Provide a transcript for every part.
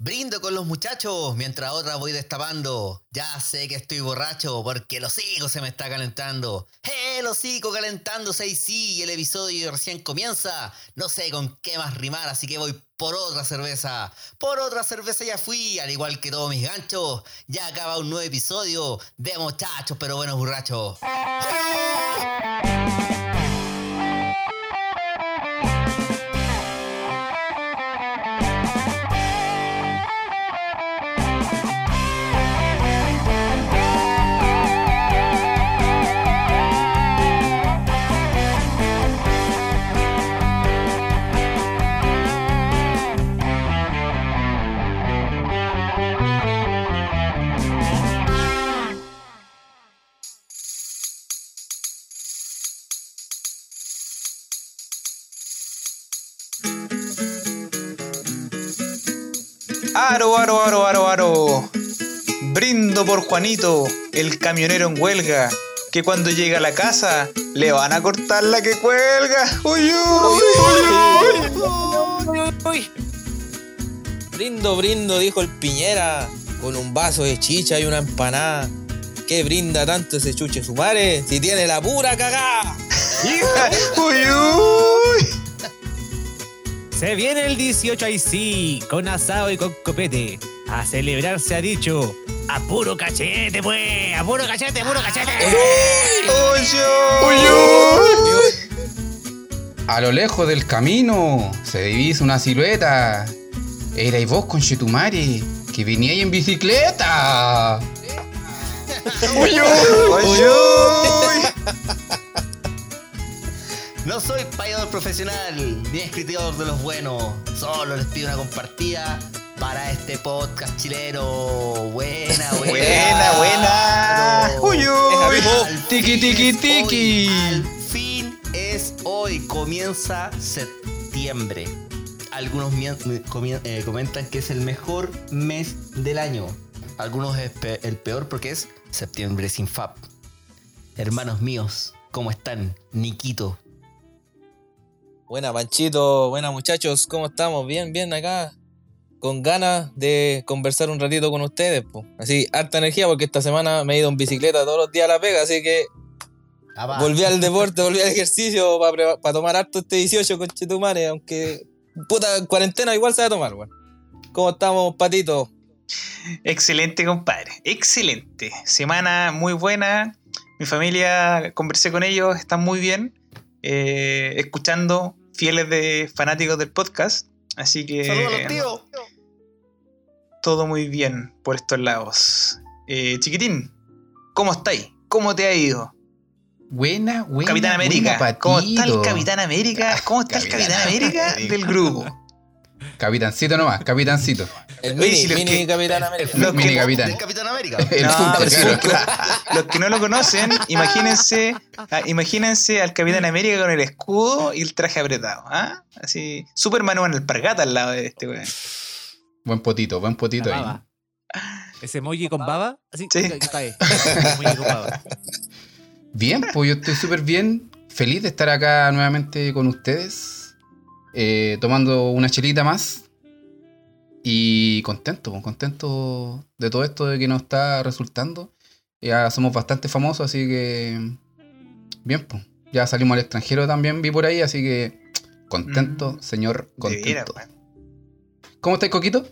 Brindo con los muchachos mientras otra voy destapando. Ya sé que estoy borracho porque el hocico se me está calentando. ¡Eh, el hocico calentándose y sí! El episodio recién comienza. No sé con qué más rimar, así que voy por otra cerveza. Por otra cerveza ya fui, al igual que todos mis ganchos. Ya acaba un nuevo episodio de muchachos, pero buenos borrachos. Aro, aro, aro, aro, aro. Brindo por Juanito, el camionero en huelga, que cuando llega a la casa le van a cortar la que cuelga. Uy, uy, uy, uy. Uy. Brindo, brindo, dijo el Piñera, con un vaso de chicha y una empanada. ¿Qué brinda tanto ese chuche su madre? Si tiene la pura cagada. Uy, uy. Se viene el 18 ahí sí, con asado y con copete. A celebrar se ha dicho. A puro cachete, pues. A puro cachete, a puro cachete. Uy, uy, uy. A lo lejos del camino se divisa una silueta. Era y vos con Chetumare, que veníais en bicicleta. Uy, uy, uy, uy. No soy payador profesional ni escritor de los buenos. Solo les pido una compartida para este podcast chileno. Buena, buena. Buena, buena. Uy, uy. Tiki, tiki, tiki. Al fin es hoy. Comienza septiembre. Algunos eh, comentan que es el mejor mes del año. Algunos es pe- el peor porque es septiembre sin FAP. Hermanos míos, ¿cómo están? Niquito. Buena, Panchito, buena, muchachos, ¿cómo estamos? Bien, bien acá. Con ganas de conversar un ratito con ustedes, po. Así, harta energía porque esta semana me he ido en bicicleta todos los días a la pega, así que Ah, volví al deporte, volví al ejercicio para tomar harto este 18 con Chetumare, aunque puta en cuarentena igual se va a tomar, weón. ¿Cómo estamos, Patito? Excelente, compadre. Excelente. Semana muy buena. Mi familia, conversé con ellos, están muy bien. eh, escuchando, fieles de fanáticos del podcast. Así que Saludos a los tíos. todo muy bien por estos lados. Eh, chiquitín, ¿cómo estáis? ¿Cómo te ha ido? Buena, buena. Capitán América. buena, ¿Cómo está el. Capitán América? ¿Cómo está el Capitán Capitán América América. del grupo? Capitancito nomás, capitancito. El Oye, mini, si los mini que- Capitán América. Los Mini que- capitán. América. El No, super, pero si claro. los, que, los que no lo conocen, imagínense, ah, imagínense al Capitán América con el escudo y el traje apretado. ¿ah? Así, Superman en alpargata al lado de este weón. Buen potito, buen potito ahí. Ese emoji con baba. Así, Sí. ahí está ahí. Emoji con baba. Bien, pues yo estoy súper bien. Feliz de estar acá nuevamente con ustedes. Eh, tomando una chelita más. Y contento, pues, contento de todo esto de que nos está resultando. Ya somos bastante famosos, así que. Bien, pues. Ya salimos al extranjero también, vi por ahí, así que. Contento, Mm, señor, contento. ¿Cómo estáis, Coquito?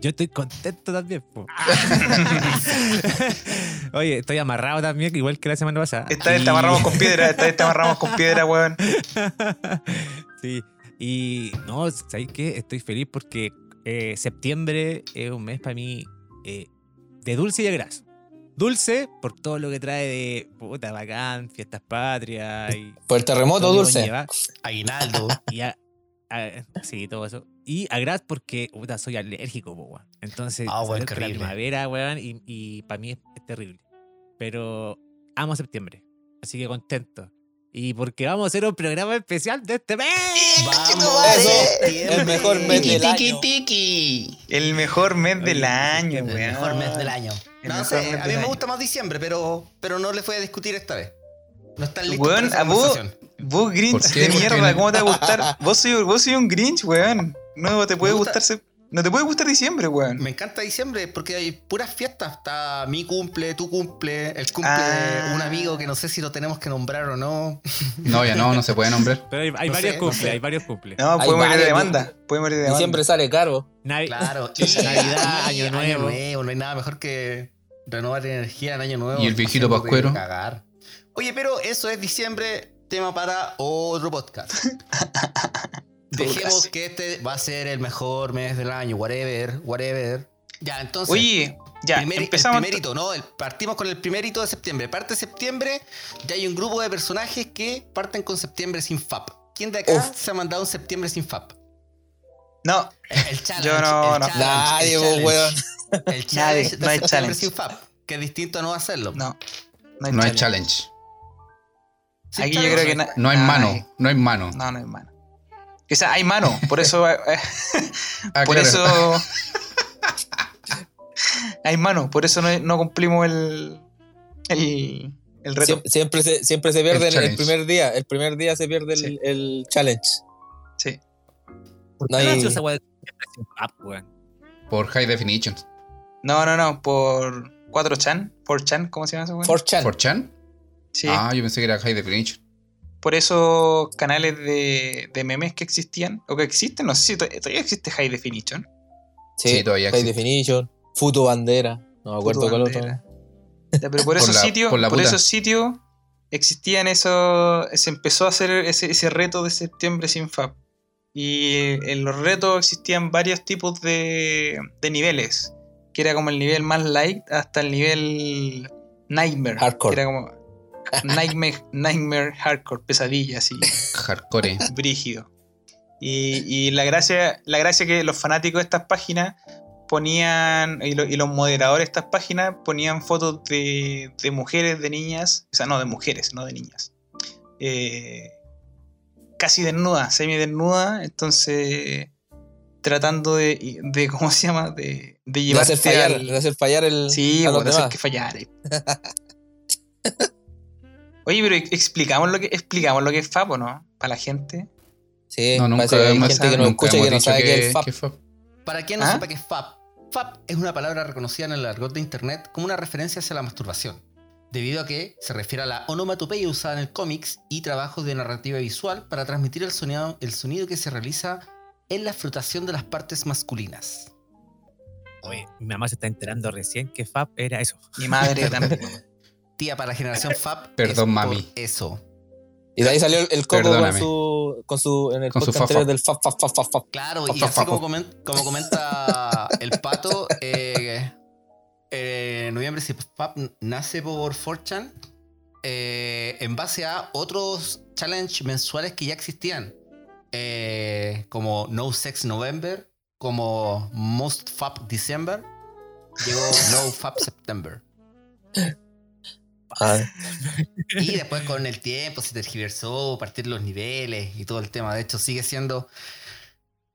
Yo estoy contento también. po. Oye, estoy amarrado también, igual que la semana pasada. Esta vez Y- te amarramos con piedra, esta vez te amarramos con piedra, weón. sí. Y no, ¿sabéis qué? Estoy feliz porque eh, septiembre es un mes para mí eh, de dulce y de graso. Dulce por todo lo que trae de puta bacán, fiestas patrias y. Por el terremoto, dulce. Aguinaldo. Y a- a- sí, todo eso. Y a gras porque puta, soy alérgico, po, weón. Entonces, Ah, weón, la primavera, weón, y, y para mí es, es terrible. Pero amo septiembre. Así que contento. Y porque vamos a hacer un programa especial de este mes. Vamos, Eso, el mejor mes del año. tiki. El mejor mes del año, El weón. mejor mes del año. No sé, a mí me gusta más diciembre, pero, pero no les voy a discutir esta vez. No están listos Weón, para esa a vos, conversación. vos Grinch de ¿Por qué mierda? ¿cómo te va a gustar? Vos soy, vos soy un Grinch, weón. No te puede gusta- gustar. No te puede gustar diciembre, weón. Me encanta diciembre porque hay puras fiestas. Está mi cumple, tu cumple, el cumple Ah. de un amigo que no sé si lo tenemos que nombrar o no. No, ya no, no se puede nombrar. Pero hay, hay No varios sé, no cumples, sé. hay varios cumples. No, Hay puede morir de demanda. Puede morir de demanda. Diciembre sale caro. Navi- Claro. Navidad, Año Nuevo. No hay nada mejor que renovar energía en año nuevo. Y el viejito pascuero. cagar. Oye, pero eso es diciembre, tema para otro podcast. Dejemos que este va a ser el mejor mes del año, whatever, whatever. Ya, entonces. Oye, ya, primer- empezamos. El primer hito, ¿no? El- partimos con el primer hito de septiembre. Parte de septiembre, ya hay un grupo de personajes que parten con septiembre sin FAP. ¿Quién de acá Uf. se ha mandado un septiembre sin FAP? No, El challenge. Yo no, el no. challenge, Nadie, el vos, challenge. weón. El challenge Nadie, de no hay challenge. sin FAP. Que es distinto a no hacerlo. no. No hay No hay challenge. challenge. Aquí challenge. yo creo que No hay mano. No hay mano. No, no hay mano. Sea, hay mano, por eso. eh, Ah, por claro. eso. hay mano, por eso no, no cumplimos el. El, el reto. Siem- Siempre, se, siempre se pierde El el, el primer día. El primer día se pierde el, Sí. el challenge. Sí. No hay-. Por high definition. No, no, no, por 4chan, 4chan, ¿cómo se llama eso? güey? 4chan. ¿For Chan? Sí. Ah, yo pensé que era high definition. Por esos canales de, de memes que existían, o que existen, no sé si to- todavía existe High Definition. Sí, Sí, todavía High existe. Definition. Futo Bandera. No me acuerdo cuál otro. Ya, pero por Por esos la- sitios, por esos sitios existían esos. Se empezó a hacer ese, ese reto de septiembre sin FAP. Y en los retos existían varios tipos de, de niveles. Que era como el nivel más light hasta el nivel Nightmare. Hardcore. Que era como Nightmare, Nightmare Hardcore, pesadilla así. Hardcore. brígido. Y, y la gracia, la gracia que los fanáticos de estas páginas ponían, y, lo- y los moderadores de estas páginas ponían fotos de, de mujeres, de niñas, o sea, no de mujeres, no de niñas. eh, casi desnudas, semi desnudas, entonces tratando de, de ¿cómo se llama? De, de De llevarte hacer fallar, al- de hacer fallar el. Sí, a los de hacer demás. que fallara. Oye, pero explicamos lo que explicamos lo que es FAP, ¿o no? Para la gente. Sí, No, nunca que hay gente que no nunca escucha y que no sabe qué es FAP. que fue- Para quien no ¿Ah? sepa qué es FAP, FAP es una palabra reconocida en el argot de internet como una referencia hacia la masturbación, debido a que se refiere a la onomatopeya usada en el cómics y trabajos de narrativa visual para transmitir el sonido, el sonido que se realiza en la frotación de las partes masculinas. Oye, mi mamá se está enterando recién que FAP era eso. Mi madre también. Para la generación FAP. Perdón, es por mami. Eso. Y de ahí salió el, coco con su, con su. En el Con su podcast del FAP, FAP, FAP, FAP, FAP. Claro, Fa, y fa, así fa, como, comenta el pato, eh, eh, en noviembre si FAP nace por 4chan eh, en base a otros challenge mensuales que ya existían, eh, como No Sex November, como Most FAP December, llegó No FAP September. Y después con el tiempo se tergiversó, partir los niveles y todo el tema. De hecho, sigue siendo.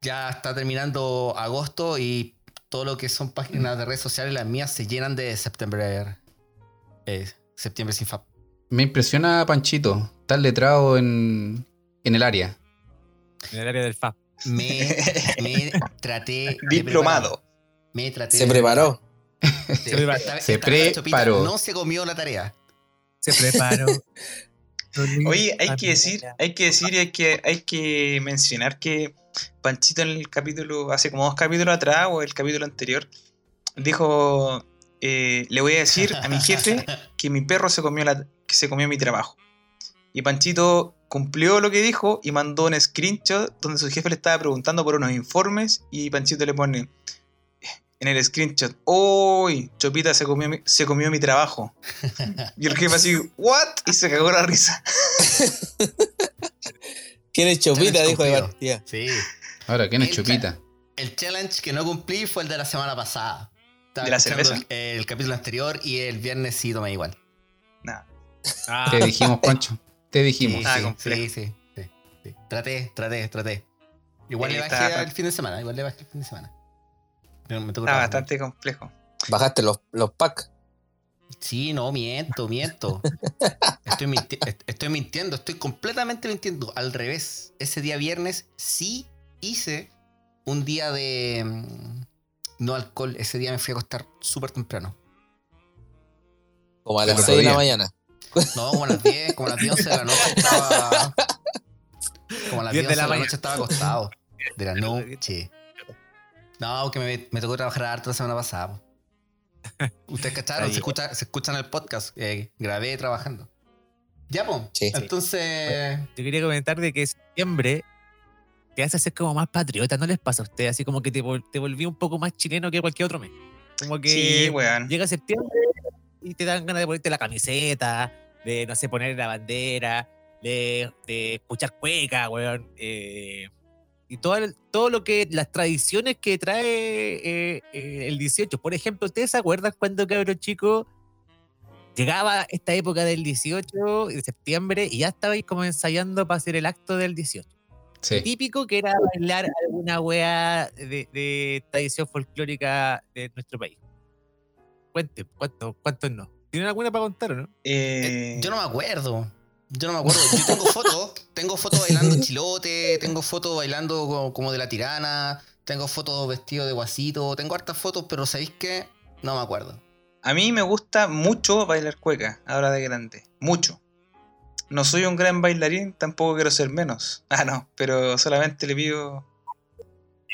Ya está terminando agosto y todo lo que son páginas de redes sociales, las mías, se llenan de septiembre. eh, septiembre sin FAP. Me impresiona Panchito, tan letrado en, en el área. En el área del FAP. Me, me traté. Diplomado. Me traté. se preparó. Se Se preparó. No se comió la tarea. Se preparó. Oye, hay que decir, hay que decir y hay que, hay que mencionar que Panchito en el capítulo, hace como dos capítulos atrás, o el capítulo anterior, dijo, eh, le voy a decir a mi jefe que mi perro se comió, la, que se comió mi trabajo. Y Panchito cumplió lo que dijo y mandó un screenshot donde su jefe le estaba preguntando por unos informes y Panchito le pone en el screenshot, ¡Uy! Chopita se comió, mi, se comió mi trabajo. Y el jefe así, ¿what? Y se cagó la risa. ¿Quién es Chopita? Dijo de partida. Sí. Ahora, ¿quién es El Chupita? El challenge que no cumplí fue el de la semana pasada. Estaba ¿De la cerveza? El, el capítulo anterior y el viernes sí tomé igual. Nah. Ah, Te dijimos, Pancho. Te dijimos. Sí, Ah, sí, sí, sí, sí, sí. Traté, traté, traté. Igual le bajé el fin de semana, igual le bajé el fin de semana. Pero me tocó Está bastante complejo. Bajaste los, los packs. Sí, no, miento, miento. Estoy, minti- estoy mintiendo, estoy completamente mintiendo. Al revés, ese día viernes sí hice un día de mm, no alcohol. Ese día me fui a acostar súper temprano. Como a las 6 de la mañana. No, como a las 10, como a las 10 11 de la noche estaba. Como a las 10 10 de de la la, noche estaba acostado. De la noche. No, porque me, me tocó trabajar harto la semana pasada. po. Ustedes cacharon, se, escucha, se escuchan el podcast. eh, grabé trabajando. Ya, pues. Sí. Entonces. Yo quería comentar de que septiembre te hace ser como más patriota, ¿no les pasa a ustedes? Así como que te, vol- te volví un poco más chileno que cualquier otro mes. Como que Sí, weón. llega septiembre y te dan ganas de ponerte la camiseta, de, no sé, poner la bandera, de, de escuchar cueca, weón. eh, y todo, el- todo lo que, las tradiciones que trae eh, eh, el 18. Por ejemplo, ¿ustedes se acuerdan cuando cabros chicos llegaba esta época del 18 de septiembre y ya estabais como ensayando para hacer el acto del 18? Sí. Típico que era bailar alguna wea de, de tradición folclórica de nuestro país. Cuenten, ¿cuántos cuántos no? ¿Tienen alguna para contar o no? eh, Eh, yo no me acuerdo. Yo no me acuerdo. Yo tengo fotos. Tengo fotos bailando chilote. Tengo fotos bailando co- como de la tirana. Tengo fotos vestido de guasito. Tengo hartas fotos, pero ¿sabéis qué? No me acuerdo. A mí me gusta mucho bailar cueca, ahora de grande. Mucho. No soy un gran bailarín, tampoco quiero ser menos. Ah, no, pero solamente le pido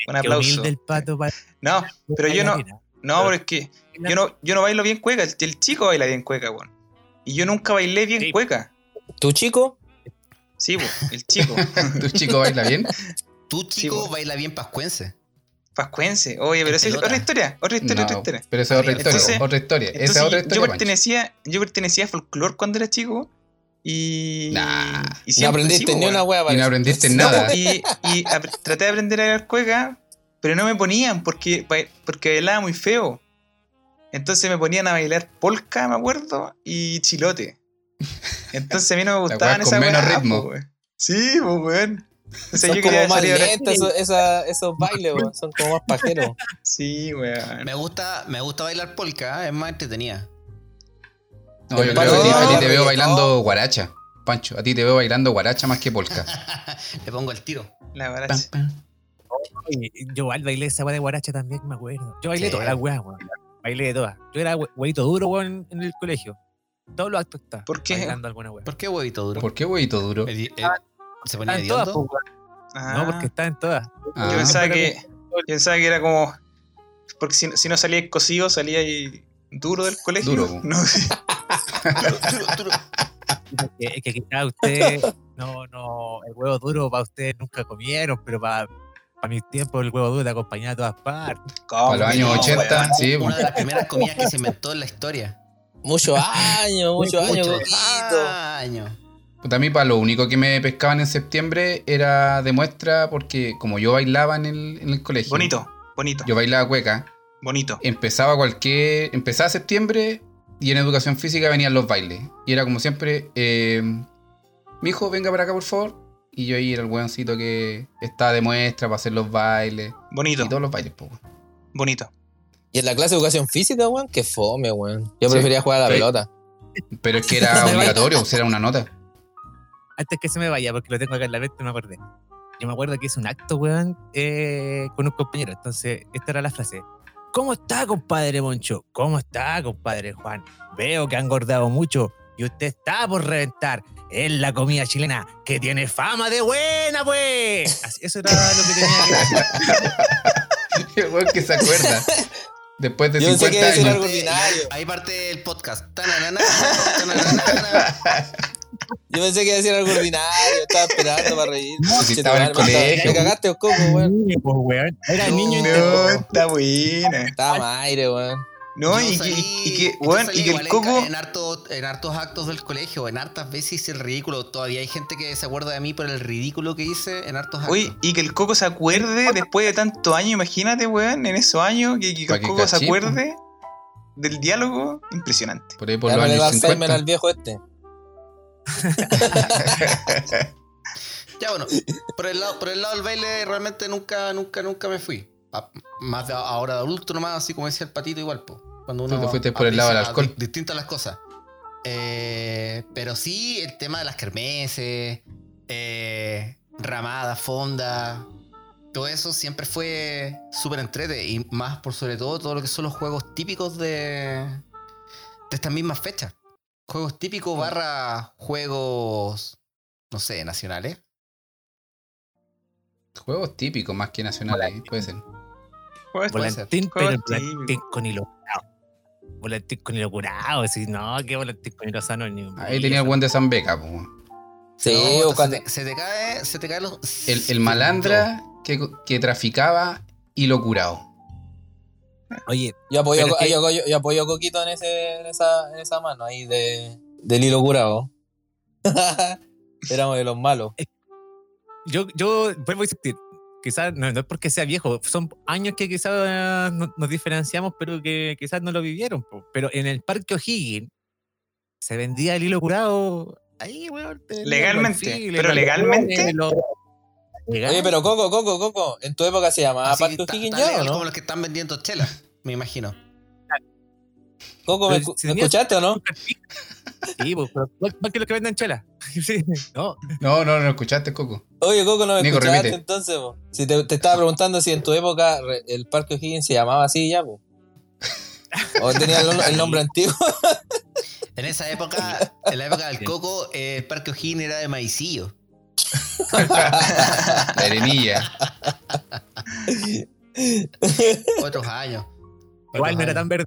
un aplauso. el pato para No, pero yo no, no, pero es que yo no, yo no bailo bien cueca, el, el chico baila bien cueca, weón. Y yo nunca bailé bien Sí. cueca. ¿Tu chico? Sí, po, el chico. ¿Tu chico baila bien? Tú, chico, baila bien pascuense. Pascuense. Oye, pero esa es otra historia, otra historia, otra historia. pero esa es otra historia. Entonces- otra historia. Esa es Entonces, otra yo historia. Pancho. pertenecía, yo pertenecía a folclore cuando era chico. Y. Nah. y No aprendiste sí, ni una wea Y no aprendiste No, nada. Y, traté de aprender a bailar cueca, pero no me ponían porque, porque bailaba muy feo. Entonces me ponían a bailar polka, me acuerdo, y chilote. Entonces a mí no me gustaban esas con menos ritmo. po. Sí, pues, weón. O sea, Son yo como más lentos esos, esos bailes, weón. Son como más pajeros. Sí, weón. Me gusta, me gusta bailar polka, es más entretenida. No, yo creo que a ti- te veo bailando guaracha. Pancho, a ti te veo bailando guaracha más que polka. Le pongo el tiro. La Pam, verdad. pam. Oye, Yo igual bailé esa wea de guaracha también, me acuerdo. Yo bailé Sí. todas las weas, weón. Bailé de todas. Yo era hue- huevito duro, weón, en el colegio. Todos los actos estaba. ¿Por qué? Bailando alguna wea. ¿Por qué huevito duro? ¿Por qué huevito duro? Eh, eh, ¿Se ponía en todas, hediondo? pues, weón. Ah, No, porque estaban en todas. Ah, yo pensaba que, yo pensaba que era como. Porque si, si no salía cosido, salía ahí duro del colegio. Duro, po. No, Duro, duro. Que, que quizás ustedes, no, no, el huevo duro para ustedes nunca comieron, pero para, para mis tiempos el huevo duro te acompañaba a todas partes. ¿cómo? Para los años No, 80, weón. sí. Una de las primeras comidas que se inventó en la historia. Muchos años, muchos años, Muchos coquito. años. Puta, a mí para lo único que me pescaban en septiembre era de muestra porque como yo bailaba en el, en el colegio. Bonito, bonito, Yo bailaba cueca. bonito. Empezaba cualquier... Empezaba septiembre y en educación física venían los bailes. Y era como siempre... Eh, mi hijo, venga para acá por favor. Y yo ahí era el weoncito que estaba de muestra para hacer los bailes. Bonito, Y todos los bailes, pues. bonito. Y en la clase de educación física, weón, que fome, weón. Yo Sí. prefería jugar a la Sí. pelota. Pero es que era obligatorio, o sea, era una nota. Antes que se me vaya, porque lo tengo acá en la mente, me acordé. Yo me acuerdo que hice un acto, weón, eh, con un compañero. Entonces, esta era la frase. ¿Cómo está, compadre Moncho? ¿Cómo está, compadre Juan? Veo que ha engordado mucho y usted está por reventar. Es la comida chilena que tiene fama de buena, pues. Así- Eso era lo que tenía que decir. El weón que se acuerda. Después de Yo pensé que 50 iba a decir años. algo ordinario. Ahí parte el podcast. Tananana, tananana. Yo pensé que iba a decir algo ordinario. Estaba esperando para reír. si estaba en el colegio. Me cagaste, o coco, weón. Niño, pues, weón. Era No, niño No, entero. está buena. Estaba más aire, weón. No, y, que- salí- y que, salí y que el coco. En, harto- en hartos actos del colegio, en hartas veces hice el ridículo. Todavía hay gente que se acuerda de mí por el ridículo que hice en hartos actos. Oye, y que el coco se acuerde después de tantos años, imagínate, weón, en esos años, que, el que coco se acuerde del diálogo, impresionante. Por ahí por Ya los años Alzheimer 50. al viejo este. Ya bueno, por el lado, por el lado del baile realmente nunca, nunca, nunca me fui. A- más de ahora de adulto nomás, así como decía el patito igual, po. Cuando uno Tú te fuiste por el lado del alcohol. di- distintas las cosas. Eh, pero sí, el tema de las kermeses, eh, ramadas, fondas. todo eso siempre fue súper entrete y más por sobre todo todo lo que son los juegos típicos de, de estas mismas fechas. Juegos típicos barra juegos, no sé, nacionales. Juegos típicos más que nacionales, puede ser. Puede ser. Volantín, pero Juegos volantín con hilo curado. Volantín con hilo curado. Así, no, que volantín con hilo sano ni un Ahí tenía el buen de San Beca, po. Sí, No, o se cuando. te- se, te cae, se te cae los. El, el malandra que, que traficaba hilo curado. Oye, Yo apoyo, que- yo, yo- yo apoyo a Coquito en, ese, en, esa, en esa mano ahí de, del hilo curado. Éramos de los malos. yo, yo vuelvo a insistir. Quizás no, no es porque sea viejo, son años que quizás no- nos diferenciamos, pero que quizás no lo vivieron. po. Pero en el Parque O'Higgins se vendía el hilo curado ahí, weón. Legalmente, pero legalmente. los-. Oye, pero Coco, Coco, Coco, en tu época se llamaba Parque O'Higgins ya, ¿o legal no? como los que están vendiendo chela, me imagino. Coco, ¿me, si escuchaste o no? Sí, pues, pero más que los que venden chela. Sí, no, No, no, no escuchaste, Coco. Oye, Coco, no me Nico, escuchaste entonces, po. Si te, te estaba preguntando si en tu época el Parque O'Higgins se llamaba así ya, po. O tenía el, el nombre antiguo. En esa época, en la época del coco, eh, el Parque O'Higgins era de maicillo. La arenilla. Otros años. igual no era tan verde.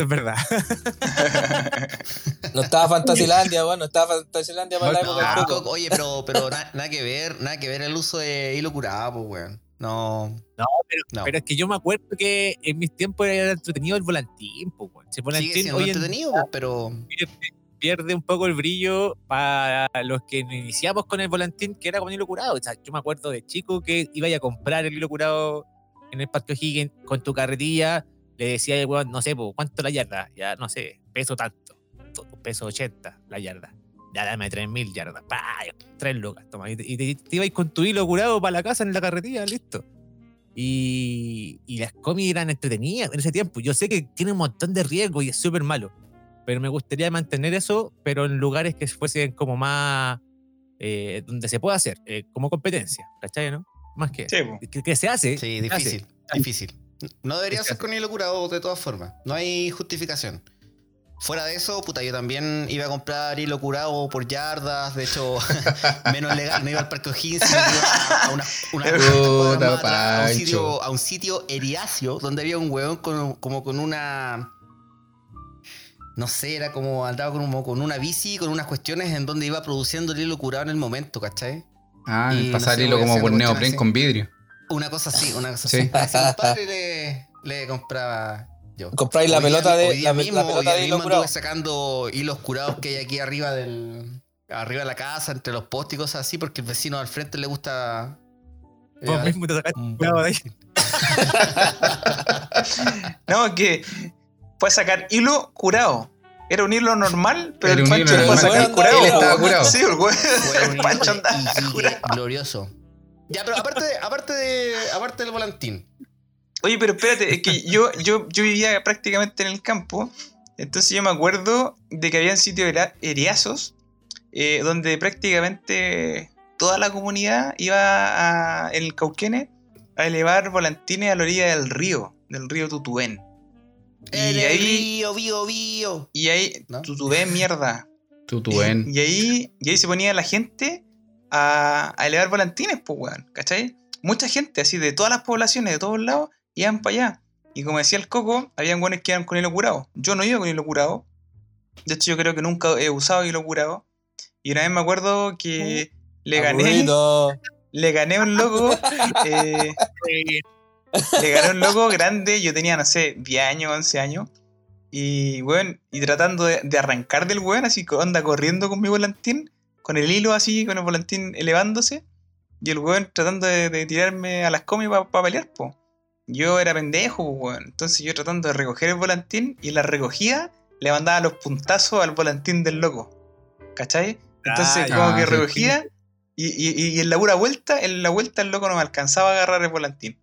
Eso es verdad. No estaba Fantasilandia, bueno, no estaba Fantasilandia para la No, época No, del Coco, oye, pero, pero na- nada que ver, nada que ver el uso de hilo curado, pues, weón. No. No, pero, No. pero es que yo me acuerdo que en mis tiempos era entretenido el volantín, pues, weón. Si el Sigue volantín siendo hoy en entretenido, pues, pero. pierde un poco el brillo para los que iniciamos con el volantín, que era con hilo curado. O sea, yo me acuerdo de chico que iba a comprar el hilo curado en el Parque O'Higgins con tu carretilla, le decía al weón, no sé, pues, ¿cuánto la yarda? Ya, no sé, peso tanto, to- peso 80 la yarda. Ya dame 3000 yardas, pa, 3 lucas, toma. Y te, te- te ibas con tu hilo curado para la casa en la carretilla, listo. Y, y las cómics eran entretenidas en ese tiempo. Yo sé que tiene un montón de riesgo y es súper malo, pero me gustaría mantener eso, pero en lugares que fuesen como más. eh, donde se pueda hacer, eh, como competencia, ¿cachai? ¿No? Más que. Sí, po. que, que se hace. Sí, se hace. difícil. No debería ser con hilo curado de todas formas. No hay justificación. Fuera de eso, puta, yo también iba a comprar hilo curado por yardas. De hecho, menos legal. No iba al Parque O'Higgins, iba a una, una Puta, cuadras más atrás, a un sitio, a un sitio eriáceo donde había un hueón con, como con una. No sé, era como andaba con, un- con una bici, con unas cuestiones en donde iba produciendo el hilo curado en el momento, ¿cachai? Ah, Y pasar no sé, hilo como por neopren con vidrio. Una cosa así, una cosa Sí. así. A ese compadre le, le compraba yo. Compráis la Hoy pelota de- la la mismo, hoy pelota de hilo curado. sacando hilos curados que hay aquí arriba del arriba de la casa, entre los postes y cosas así, porque el vecino al frente le gusta. eh, Vos mismo te sacaste un- curado de ahí. No, que puedes sacar hilo curado. Era un hilo normal, pero Era el Pancho hilo lo puede sacar curado. Él estaba po. curado. Sí, el güey. Fue un hilo de andaba Iquique curado. glorioso. Ya, pero aparte, aparte de, aparte del volantín. Oye, pero espérate, es que yo, yo, yo vivía prácticamente en el campo. Entonces yo me acuerdo de que habían sitios era- eriazos eh, donde prácticamente toda la comunidad iba a, en el Cauquene a elevar volantines a la orilla del río, del río Tutuén. Y En el ahí, río, bio, bio. y ahí, ¿No? Tutuén, mierda. Y, y ahí, y ahí se ponía la gente a, a elevar volantines, pues, weón, ¿cachai? Mucha gente, así de todas las poblaciones, de todos lados, iban para allá. Y como decía el Coco, habían buenos que iban con hilo curado. Yo no iba con hilo curado. De hecho, yo creo que nunca he usado hilo curado. Y una vez me acuerdo que le gané, Aburrido. le gané a un loco. eh, le gané a un loco grande, yo tenía, no sé, 10 años, 11 años. Y, weón, y tratando de, de arrancar del weón, así que anda corriendo con mi volantín, con el hilo así, con el volantín elevándose. Y el weón tratando de, de tirarme a las comis para pelear, po. Yo era pendejo, weón. Entonces yo tratando de recoger el volantín y en la recogida le mandaba los puntazos al volantín del loco. ¿Cachai? Entonces, Ah, como que sí. recogía y, y- y en la pura vuelta, en la vuelta el loco no me alcanzaba a agarrar el volantín.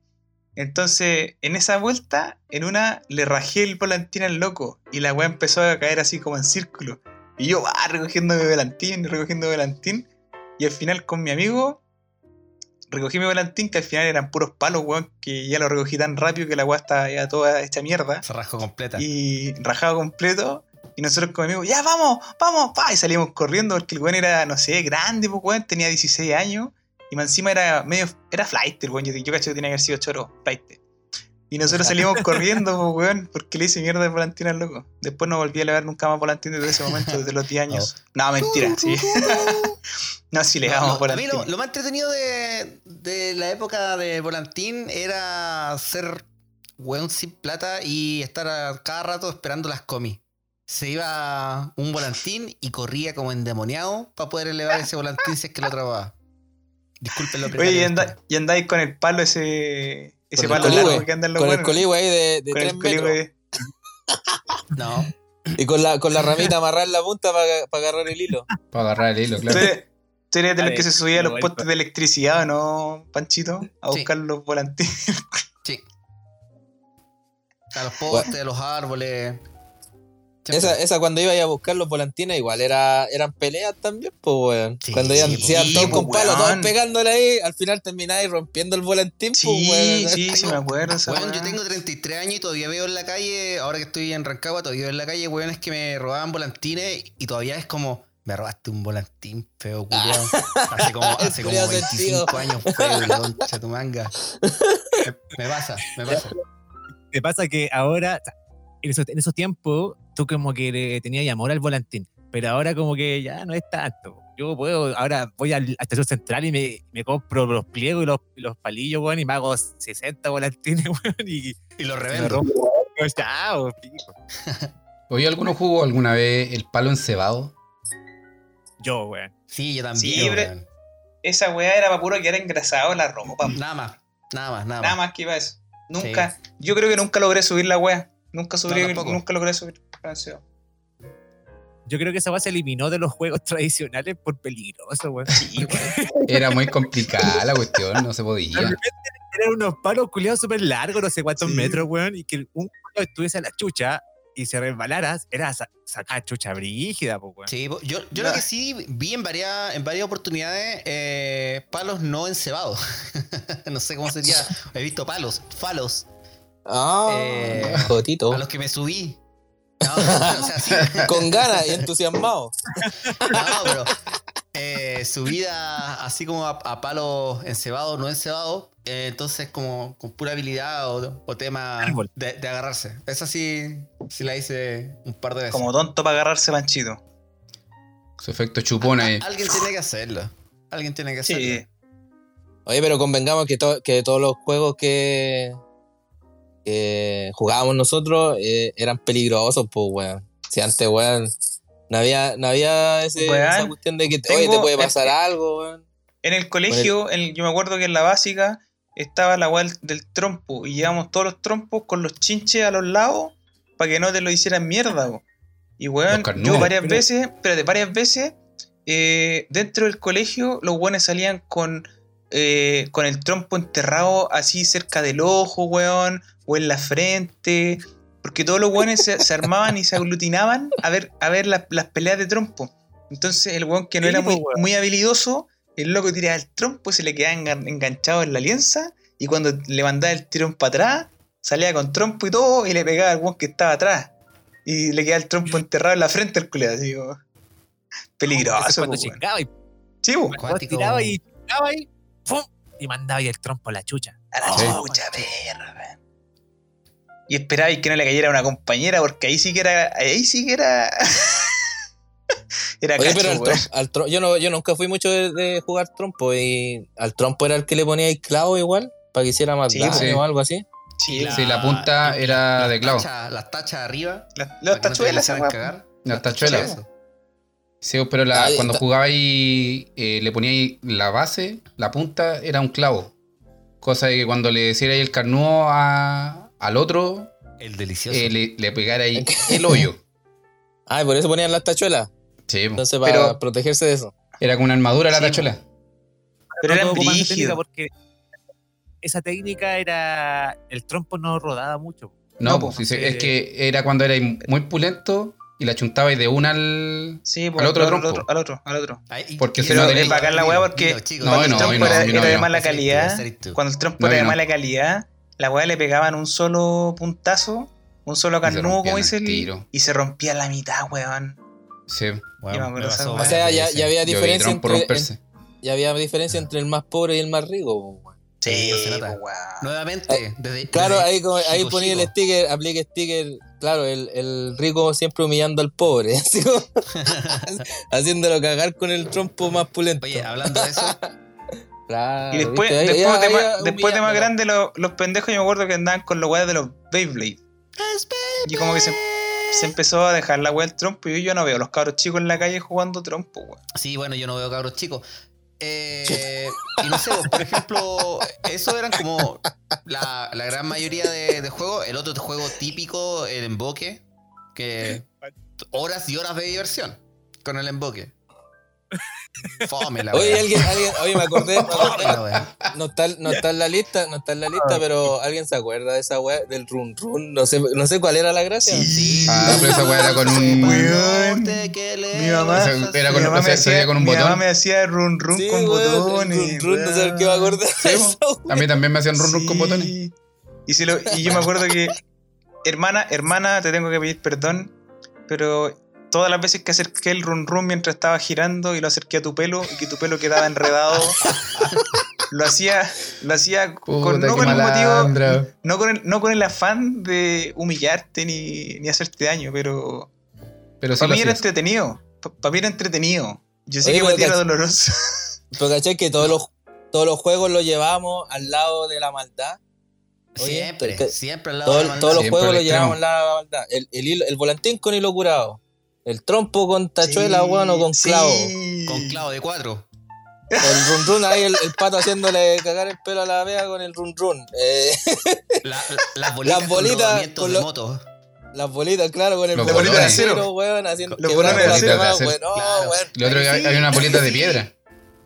Entonces, en esa vuelta, en una le rajé el volantín al loco y la weá empezó a caer así como en círculo. Y yo, ah, recogiendo mi volantín, recogiendo mi volantín. Y al final con mi amigo recogí mi volantín, que al final eran puros palos, weón, que ya lo recogí tan rápido que la weá estaba ya toda hecha mierda. Se rascó completa. Y rajado completo. Y nosotros con mi amigo, ya vamos, vamos, pa. Y salimos corriendo porque el weón era, no sé, grande, pues weón, tenía 16 años. Y más encima era medio, era flight, el weón. Yo, yo cacho que tenía que haber sido choro, flight. Y nosotros salimos corriendo, weón, porque le hice mierda de volantín al loco. Después no volví a leer nunca más volantín desde ese momento, desde los 10 años. No, mentira, sí. no, sí le No, damos no, a mí volantín. lo, lo más entretenido de, de la época de Volantín era ser weón sin plata y estar a cada rato esperando las comis. Se iba un volantín y corría como endemoniado para poder elevar ese volantín si es que lo trababa. Disculpen lo Oye, y andáis con el palo ese. Ese Con el palo largo coligüe, que andan los Con el coligüe ahí de, de Con 3 el metros. No. Y con la, con la ramita amarrar en la punta para agarrar el hilo. Para agarrar el hilo, claro. eres, tú eres de los que se subía a los postes de electricidad, ¿no, Panchito? A Sí. buscar los volantines. Sí. A los postes, a los árboles. Esa, esa cuando iba a buscar los volantines, igual era, eran peleas también, pues, weón. Sí, cuando iban, sí, se iban todos pues, con palos, todos weón. pegándole ahí, al final termináis rompiendo el volantín, pues, Sí, weón. sí, sí, me acuerdo. esa Weón, yo tengo 33 años y todavía veo en la calle, ahora que estoy en Rancagua, todavía veo en la calle weones que me robaban volantines y todavía es como, me robaste un volantín feo, culiao. Hace como, El hace como culiao 25 sentido. años feo, y la concha de tu manga. Me, me pasa, me pasa. Te pasa que ahora, esos, en esos tiempos, tú como que le tenías amor al volantín, pero ahora como que ya no es tanto. Yo puedo, ahora voy al, a Estación Central y me, me compro los pliegos y los, los palillos, weón, y me hago 60 volantines, weón, y, Y lo me revendo. rompo. Chao, pico. ¿Oye, alguno jugó alguna vez el palo encebado? Yo, weón. Sí, yo también. Sí, weón. Esa weá era para puro quedar engrasado en la ropa. Nada más, nada más, nada, Nada más. más que iba eso. Nunca, yo creo que nunca logré subir la weá. Nunca subí, No, nunca logré subir. Franceo. Yo creo que esa weá se eliminó de los juegos tradicionales por peligroso, weón. Sí. Era muy complicada la cuestión, no se podía. Eran unos palos culiados súper largos, no sé cuántos Sí. metros, weón, y que un culo estuviese a la chucha y se resbalaras, era sa- sacar chucha brígida, pues, weón. Sí, yo, yo lo que sí vi en varias, en varias oportunidades, eh, palos no encebados. no sé cómo sería. He visto palos, falos, Ah, Eh, jotito. a los que me subí. No, o sea, sí. Con ganas y entusiasmado. No, pero eh, subida así como a, a palos encebados, no encebados, eh, entonces como con pura habilidad o, o tema de, de agarrarse. Esa sí, sí la hice un par de veces. Como tonto para agarrarse Panchito. Su efecto chupón ahí. Alguien tiene que hacerlo. Alguien tiene que hacerlo. Sí. Oye, pero convengamos que, to- que todos los juegos que, que jugábamos nosotros eh, eran peligrosos, pues, weón. Si antes, weón, no había, no había ese, Weón, esa cuestión de que oye, te puede pasar algo, weón. En el colegio, en el- yo me acuerdo que en la básica estaba la weá del, del trompo y llevamos todos los trompos con los chinches a los lados para que no te lo hicieran mierda. po. Y weón, carnudos. yo varias Pero- veces, espérate, varias veces, eh, dentro del colegio los weones salían con, eh, con el trompo enterrado así cerca del ojo, weón, o en la frente. Porque todos los weones se, se armaban y se aglutinaban a ver, a ver las, las peleas de trompo. Entonces el weón que no era muy, weón. muy habilidoso, el loco tiraba el trompo y se le quedaba engan- enganchado en la alianza. Y cuando le mandaba el tirón para atrás, salía con trompo y todo y le pegaba al weón que estaba atrás. Y le quedaba el trompo enterrado en la frente al culiado, así como. Peligroso, cuando chingaba y Sí, tiraba y chingaba y ¡pum! y mandaba ahí el trompo a la chucha. A la Sí. chucha, perra. Y esperabais que no le cayera a una compañera, porque ahí sí que era. Ahí sí que era. era Oye, cacho, pero al weón. trom- al trom- yo, no, yo nunca fui mucho de, de jugar trompo y al trompo era el que le ponía ahí clavo igual para que hiciera más Sí, daño sí. o algo así. Sí, La- Sí, la punta era de clavo. Tacha- las tachas arriba. las, no tachuelas, weá, cagar. Las tachuelas. Sí, pero la- Ah, y cuando jugaba ahí, eh, le ponía ahí la base, la punta era un clavo. Cosa de que cuando le hiciera ahí el carnudo a- al otro, El delicioso. eh, le, le pegara ahí el hoyo. Ah, y por eso ponían las tachuelas. Sí. Entonces para Pero- protegerse de eso. era con una armadura la Sí, tachuela. Pero todo ocupando técnica porque esa técnica era. El trompo no rodaba mucho. No, No, pues es que era cuando era muy pulento y la chuntabais de una al. Sí, pues, Al otro al trompo. otro, al otro, al otro. Ay, Porque es tenés- bacán la weá porque No, Cuando el trompo era, era de mala calidad, cuando el trompo era de mala calidad, la weá le pegaban un solo puntazo, un solo carnudo, como dice el tiro. y se rompía la mitad, weón. Sí. Bueno, me me pasó. O sea, ya, había diferencia entre, en- ya había diferencia entre el más pobre y el más rico. weón. Sí, se nota. weón. Nuevamente, desde, Claro, desde ahí, como- ahí chico, ponía el sticker, aplica sticker, claro, el, el rico siempre humillando al pobre, así como- haciéndolo cagar con el trompo más pulento. Oye, hablando de eso, Claro, Y después, después, de más, ahí después de más humillándolo. grande, lo- los pendejos, yo me acuerdo que andaban con los weas de los Beyblade. Y como que se, se empezó a dejar la wea del trompo. Y yo no veo los cabros chicos en la calle jugando trompo, weón. Sí, bueno, yo no veo cabros chicos. Eh, y no sé, por ejemplo, eso eran como la, la gran mayoría de, de juegos. El otro juego típico, el emboque, que horas y horas de diversión con el emboque. Fome la Oye, alguien, alguien, oye, me acordé, me acordé, Fome la wea. no está, no está en la lista, no está en la lista, pero alguien se acuerda de esa weá del run run, no sé, no sé cuál era la gracia. Sí. Ah, pero esa weá era con un. Weón. Mi mamá- Esa era con- mi mamá, o sea, me, hacía, con un mi mamá botón. me hacía run run Sí, con weón, botones. run run, no sé qué me acordé de Sí, esa A mí también me hacían run run con botones. Y, si lo- y yo me acuerdo que, hermana, hermana, te tengo que pedir perdón, pero todas las veces que acerqué el run run mientras estaba girando y lo acerqué a tu pelo y que tu pelo quedaba enredado, lo hacía, lo hacía con, no con el motivo, no con el, no con el afán de humillarte ni, ni hacerte daño, pero Pero sí para mí era entretenido. Para mí era entretenido. Yo sé Oye, que pero para ti era doloroso. Pero caché que todos los, todos los juegos los llevamos al lado de la maldad. Oye, Siempre, siempre al lado Todo- de la maldad. todos los Siempre juegos los llevamos al lado de la maldad. El, el, hilo- el volantín con hilo curado. El trompo con tachuela, Sí, bueno, con sí. clavo. Con clavo de cuatro. El run run ahí, el, el pato haciéndole cagar el pelo a la vea con el run run. Eh, La- la- las bolitas, Las con bolitas con de lo- moto. las bolitas, claro, con el Los bolita de acero, weón, haciendo Los las de demás, acero. weón. No, Claro. weón. Y otro, que hay, sí, hay una bolita de piedra.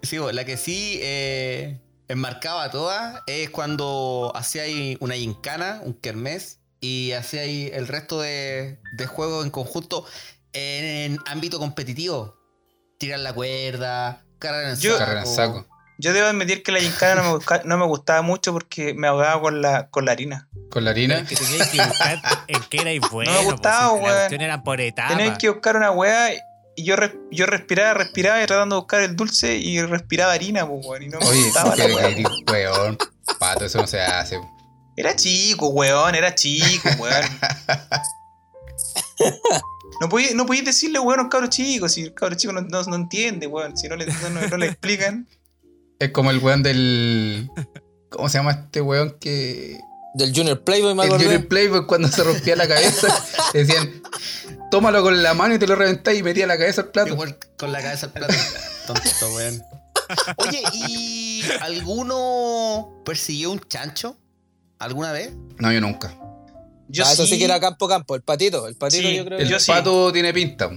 Sí, la que sí eh, enmarcaba todas es cuando hacía ahí una gincana, un kermés, y hacía ahí el resto de, de juegos en conjunto en, ámbito competitivo. Tirar la cuerda, cargar en Yo- saco. Carrera en saco. Yo debo admitir que la gincana no me, no me gustaba mucho porque me ahogaba con la, con la harina. Con la harina. Que teníais que buscar en qué erais bueno. pues, gustaba, si La weón. cuestión eran por etapas. Tenías que buscar una weá y yo, res- yo respiraba, respiraba y tratando de buscar el dulce y respiraba harina, pues, weón. Y no me Oye, gustaba la weá. weón. Pato, eso no se hace. Era chico, weón, era chico, weón. No podías no decirle, weón, a un cabro chico, si el cabro chico no, no, no entiende, weón. Si no le, no, no- no le explican. Es como el weón del. ¿Cómo se llama este weón que. Del Junior Playboy me El acordé. Junior Playboy cuando se rompía la cabeza. decían, tómalo con la mano y te lo reventás y metía la cabeza al plato. Igual con la cabeza al plato. Tonto, weón. Oye, ¿y alguno persiguió un chancho? ¿Alguna vez? No, yo nunca. Yo Ah, sí, eso sí que era campo campo. El patito, el patito Sí, yo creo El sí. pato tiene pinta.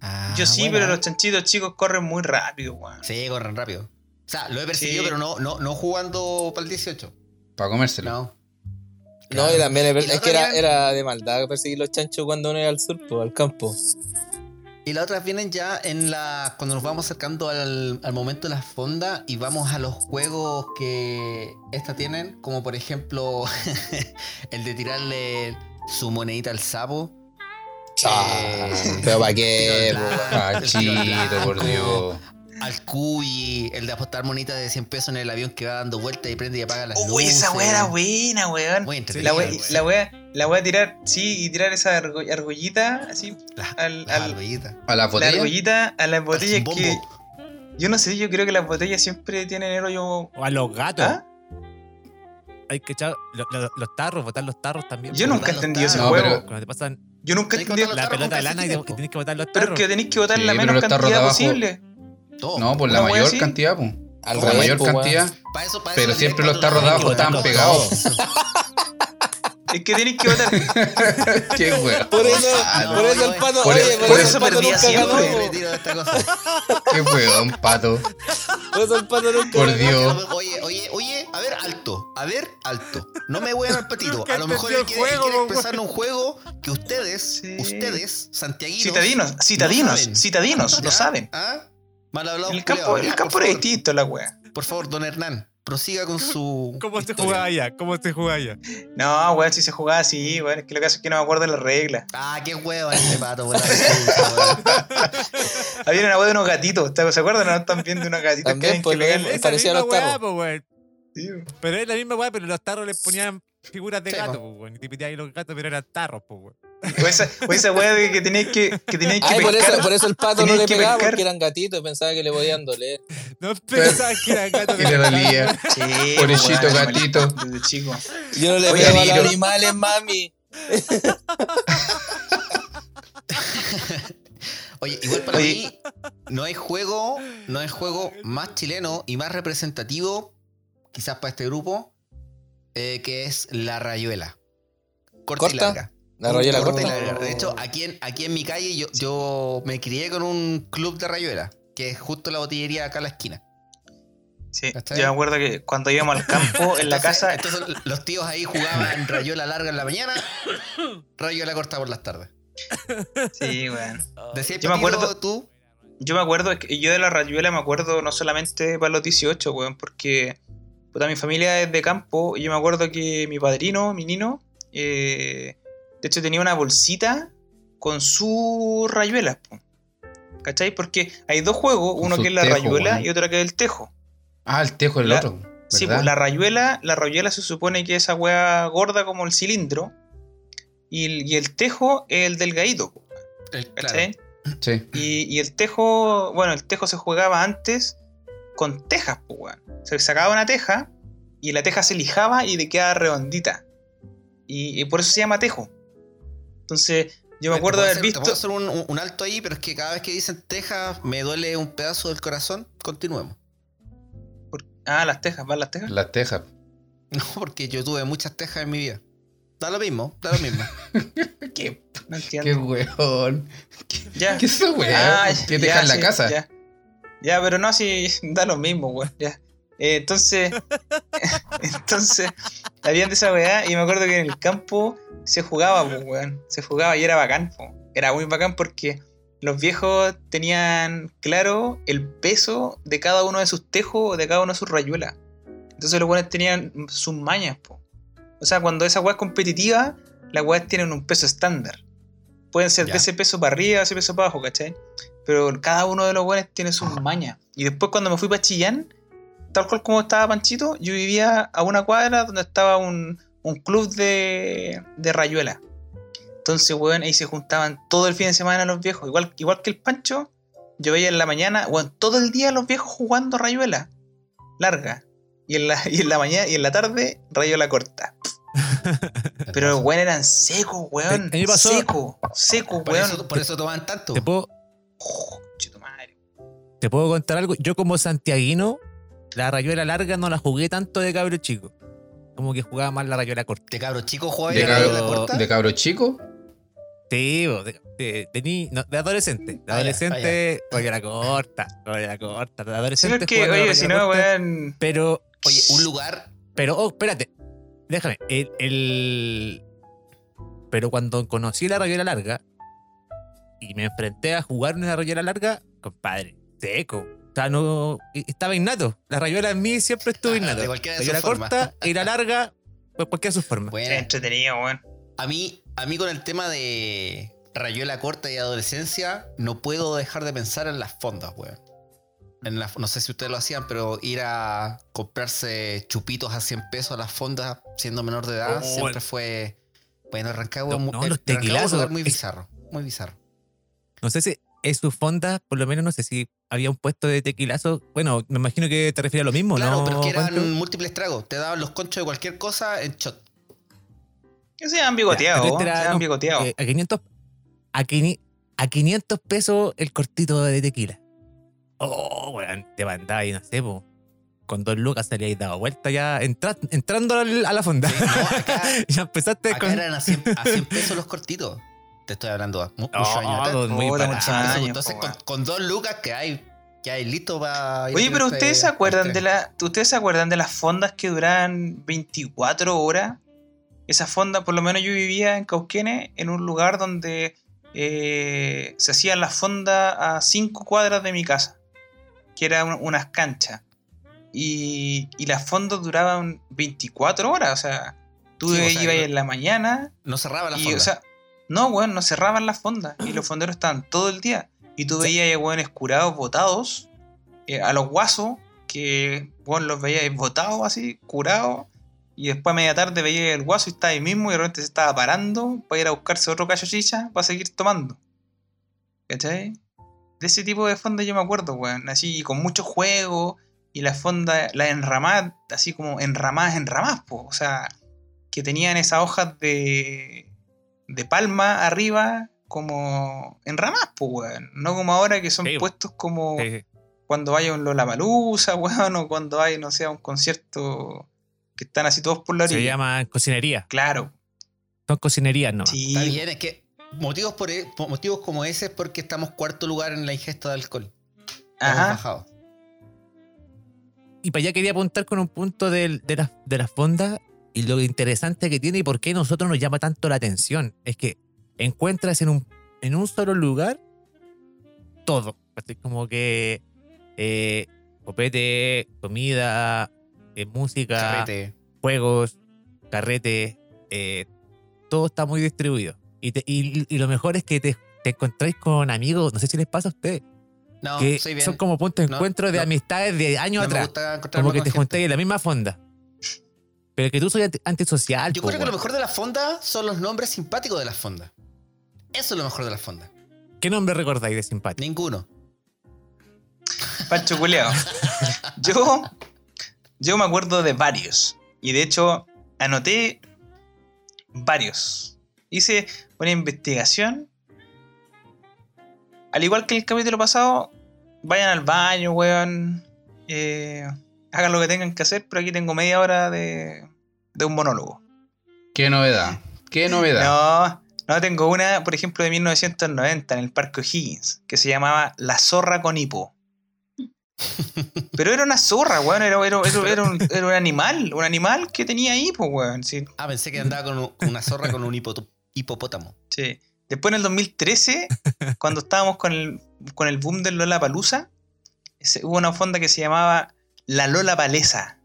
Ah, yo sí, buena. pero los chanchitos chicos corren muy rápido, weón. Sí, corren rápido. O sea, lo he perseguido, Sí. pero no, no, no jugando para el 18. Para comérselo. No. No, y también es, es que era, era de maldad perseguir los chanchos cuando uno iba al sur, pues, al campo. Y las otras vienen ya en la. cuando nos vamos acercando al, al momento de la fonda y vamos a los juegos que estas tienen, como por ejemplo el de tirarle su monedita al sapo. Ah, Eh, pero para qué, blanco, por Dios. Al cuy, el de apostar monitas de 100 pesos en el avión que va dando vueltas y prende y apaga las Uy, luces. esa weá era buena, weón. Muy La weón. la weá, la weá tirar, sí, y tirar esa argo- argollita, así, La- al, la al- argollita. A la la botella. argollita a las botellas que, yo no sé, yo creo que las botellas siempre tienen el hoyo, O a los gatos. ¿ah? Hay que echar lo- lo- los tarros, botar los tarros también. Yo nunca entendido ese. No, juego. pero- Cuando te pasan Yo nunca he Hay que entendido, botar la pelota de lana que tienes que botar los pero tarros. es que tenéis que botar Sí, la pero menos cantidad abajo- posible. Todo. No, por la Una wea mayor así. cantidad, pues. Al Por la mayor po, weón. cantidad. Pa' eso- pa' Pero eso siempre los tarros de abajo la- estaban pegados. Es que tenéis que botar. Qué weón. Por eso, No, por eso el pato, por oye, eso- por, por eso eso el pato perdía nunca siempre. ganó. De esta cosa. Qué weón, pato. Por eso el pato nunca Por. Dios. Oye, oye, oye, a ver, alto. A ver, alto. No me voy al patito. A lo mejor quiere, él juego, expresar un juego que ustedes, Sí. ustedes, santiaguinos. Citadinos, no citadinos, citadinos, lo saben. ¿Ah? Mal hablado. El campo, el campo era distinto, la wea. Por favor, don Hernán, prosiga con su. ¿Cómo se jugaba allá? ¿Cómo se jugaba allá? No, weón, si se jugaba así, weón. Es que lo que hace es que no me acuerdo de las reglas. Ah, qué huevo este pato, weón. Había una wea de unos gatitos, ¿te- ¿se acuerdan? No están viendo unos gatitos que También, pues, que pegarle. lo- Esa parecía misma los weá, tarros. po, weón. Sí, weón. Pero es la misma weá, pero los tarros les ponían figuras de Sí, gato, po, weón. Y te ahí los gatos, pero eran tarros, po, weón. O esa, o esa wea de que teníais que, que, teníais que Ay, por pescar. eso, por eso el pato no le que pegaba pescar. porque eran gatitos y pensaba que le podían doler. No pensaban que eran gatos Y le dolía. Sí, Pobrecito weón, gatito. Desde chico. Yo no le Oye, pego a los animales, mami. Oye, igual para Oye. mí no hay juego, no hay juego más chileno y más representativo, quizás para este grupo, eh, que es la rayuela. Corta, y ¿Corta? larga. La rayuela Corta y corta. larga. De hecho, aquí en, aquí en mi calle yo, yo me crié con un club de rayuela, que es justo la botillería acá a la esquina. Sí, yo me acuerdo que cuando íbamos al campo, en la casa, Entonces los tíos ahí jugaban rayuela larga en la mañana, rayuela corta por las tardes. sí, weón. Decías, Yo me acuerdo- tú, Yo me acuerdo, yo de la rayuela me acuerdo no solamente para los 18, weón, porque puta, mi familia es de campo y yo me acuerdo que mi padrino, mi nino, eh, de hecho tenía una bolsita con sus rayuelas. ¿cachai? Porque hay dos juegos, Con uno que es la tejo, rayuela y otro que es el tejo. Ah, el tejo el La- otro. Sí, pues la rayuela, la rayuela se supone que es esa weá gorda como el cilindro y el, y el tejo es el delgadito, el- claro, ¿cachai? Sí. Y, y el tejo, bueno, el tejo se jugaba antes con tejas, pues, weón. Se sacaba una teja y la teja se lijaba y le quedaba redondita. Y, y por eso se llama tejo. Entonces, yo me ¿Te acuerdo de puedo haber hacer- ¿Te puedo visto. hacer un, un- alto ahí? Pero es que cada vez que dicen Texas me duele un pedazo del corazón. Continuemos. Ah, las tejas, van las tejas. Las tejas. No, porque yo tuve muchas tejas en mi vida. Da lo mismo, da lo mismo. ¿Qué, No qué entiendo. weón? Ya. ¿Qué es eso, weá? Ah, ¿Qué ya, dejas en la sí, casa? Ya. Ya, pero no, si da lo mismo, weón. Ya. Eh, entonces, entonces, habían de esa weá y me acuerdo que en el campo se jugaba, pues, weón. Se jugaba y era bacán. Era muy bacán porque los viejos tenían claro el peso de cada uno de sus tejos o de cada uno de sus rayuelas. Entonces los weones tenían sus mañas, po. O sea, cuando esa weá es competitiva, las weas tienen un peso estándar. Pueden ser Ya. de ese peso para arriba, ese peso para abajo, ¿cachai? Pero cada uno de los weones tiene sus mañas. Y después cuando me fui para Chillán, tal cual como estaba Panchito, yo vivía a una cuadra donde estaba un, un club de, de rayuela. Entonces, weón, ahí se juntaban todo el fin de semana los viejos. Igual, igual que el Pancho, yo veía en la mañana, weón, todo el día los viejos jugando rayuela. Larga. Y en la, y en la mañana y en la tarde, rayuela corta. Pero los weón eran secos, weón. Me pasó- Seco, seco, Por weón. eso, por eso toman tanto. ¿Te puedo, Oh, chito madre. ¿Te puedo contar algo? Yo como santiaguino, la rayuela larga no la jugué tanto de cabro chico. Como que jugaba más la rayuela corta. ¿De cabro chico jugaba De la rayuela cabro- corta? ¿De cabro chico? Sí, de, de- de ni- no, de adolescente. De Ah, adolescente, rayuela corta, rayuela corta. De adolescente la oye, si rayuela no, corta. weón. Pero, Oye, un lugar. pero, oh, espérate. Déjame. El, el- Pero cuando conocí la rayuela larga y me enfrenté a jugar una rayuela larga, compadre, seco. Sea, no. Estaba innato. La rayuela en mí siempre estuvo Ah, innato. de cualquiera de rayuela sus formas. corta y la larga, pues cualquiera de sus formas. Buena. Qué entretenido, weón. A mí, a mí con el tema de rayuela corta y adolescencia, no puedo dejar de pensar en las fondas, weón. En las- no sé si ustedes lo hacían, pero ir a comprarse chupitos a 100 pesos a las fondas siendo menor de edad Oh, siempre fue. Bueno, Rancagua, No, mu- no, eh, los Rancagua es un tequilazos. lugar muy bizarro. Muy bizarro. No sé si es su fonda, por lo menos no sé si había un puesto de tequilazo. Bueno, me imagino que te refieres a lo mismo, Claro, ¿no? pero es que eran múltiples tragos. Te daban los conchos de cualquier cosa en shot. Que se han bigoteado, Ya, pero este era, se han no, bigoteado. eh, a 500 a, quini- a 500 pesos el cortito de tequila. Oh, weón, te mandaba y no sé, po. Con dos lucas salía y dado vuelta ya entra- entrando al- a la fonda. Sí, no, acá- ya empezaste Acá con. eran a 100, a 100 pesos los cortitos. Te estoy hablando muchos Oh, años atrás. muy muchos Entonces, años, entonces, po, con, dos lucas que hay que hay listo para. Oye, pero este- ustedes se acuerdan este- de la, ustedes se acuerdan de las fondas que duraban 24 horas. Esas fondas, por lo menos yo vivía en Cauquenes, en un lugar donde eh, se hacían las fondas a 5 cuadras de mi casa, que eran un- unas canchas. Y, y las fondas duraban 24 horas, o sea, tú Sí, o sea, ibas en la mañana No cerraba la y, fonda. o sea, no, weón, no cerraban las fondas. Y los fonderos estaban todo el día. Y tú veías a weones curados, botados, eh, a los guasos, que weón los veías botados así, curados. Y después a media tarde veías el guaso y estaba ahí mismo y de repente se estaba parando para ir a buscarse otro cacho chicha para seguir tomando. ¿Cachai? De ese tipo de fondas yo me acuerdo, weón. Así, con mucho juego. Y las fondas, las enramadas, así como enramadas, enramadas, po. O sea, que tenían esas hojas de, de palma arriba como enramadas, pues, weón. No como ahora que son Sí, puestos como Sí, sí. cuando vaya un Lollapalooza, weón, o cuando hay, no sé, un concierto que están así todos por la orilla. Se llama cocinería. Claro, Son cocinerías, ¿no? sí. Está bien, es que motivos, por, e- motivos como ese es porque estamos cuarto lugar en la ingesta de alcohol. Ajá. bajado. Y para allá quería apuntar con un punto del- de, las de las fondas y lo interesante que tiene y por qué a nosotros nos llama tanto la atención. Es que encuentras en un, en un solo lugar todo. Así como que eh, copete, comida, eh, música, Carrete. juegos, carrete, eh, todo está muy distribuido. Y, te- y, y lo mejor es que te, te encontráis con amigos, no sé si les pasa a ustedes, No, que soy bien. son como puntos de No, encuentro de no. amistades de años atrás. Como que te juntáis en la misma fonda. Pero que tú soy anti- antisocial. Yo po, creo que lo mejor de la fonda son los nombres simpáticos de las fondas. Eso es lo mejor de la fonda. ¿Qué nombre recordáis de simpático? Ninguno. Pancho culeado. Yo, yo me acuerdo de varios. Y de hecho, anoté varios. Hice una investigación. Al igual que en el capítulo pasado, vayan al baño, weón. eh, hagan lo que tengan que hacer, pero aquí tengo media hora de, de un monólogo. Qué novedad. Qué novedad. No, no, tengo una, por ejemplo, de 1990 en el Parque O'Higgins, que se llamaba La Zorra con Hipo. Pero era una zorra, weón, era, era- era- era un, era un animal, un animal que tenía hipo, weón. Sí, Ah, pensé que andaba con, un- con una zorra con un hipopótamo. sí. Después en el 2013, cuando estábamos con el, con el boom del Lola Palusa, hubo una fonda que se llamaba La Lola Palesa.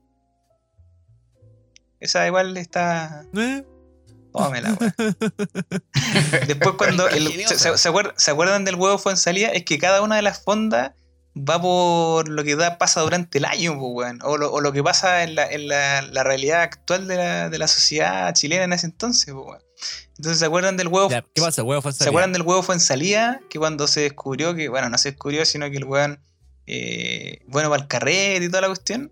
Esa igual está. ¿Eh? Tómela, weón. Después cuando... el- se, se acuer- se acuerdan del huevo fue en salida? Es que cada una de las fondas va por lo que da, pasa durante el año, po, weón. O lo, o lo que pasa en, la, en la- la realidad actual de la, de la sociedad chilena en ese entonces, po, weón. Entonces, ¿se acuerdan del huevo? Ya, ¿Qué pasa, huevo? Fue ¿Se acuerdan del huevo fue en salida? Que cuando se descubrió que, bueno, no se descubrió, sino que el weón, eh, bueno, para el carrete y toda la cuestión.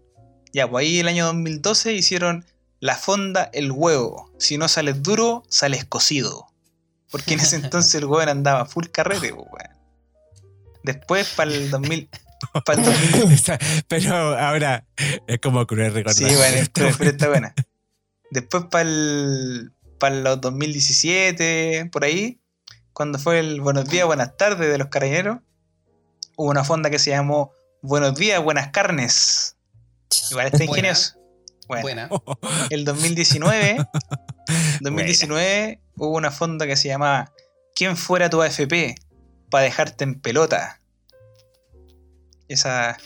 Ya, pues ahí el año 2012 hicieron la fonda El Huevo. Si no sales duro, sales cocido. Porque en ese entonces el weón andaba full carrete, pues, weón. Después, para el 2000. Para el 2000 Pero ahora es como cruel recordar. Sí, bueno, esto, pero, pero está buena. Después para el para los 2017, por ahí, cuando fue el Buenos días, buenas tardes de los carabineros, hubo una fonda que se llamó Buenos días, buenas carnes. Igual está ingenioso. Bueno, Buena. el 2019, 2019 hubo una fonda que se llamaba ¿Quién fuera tu AFP? Para dejarte en pelota. Esa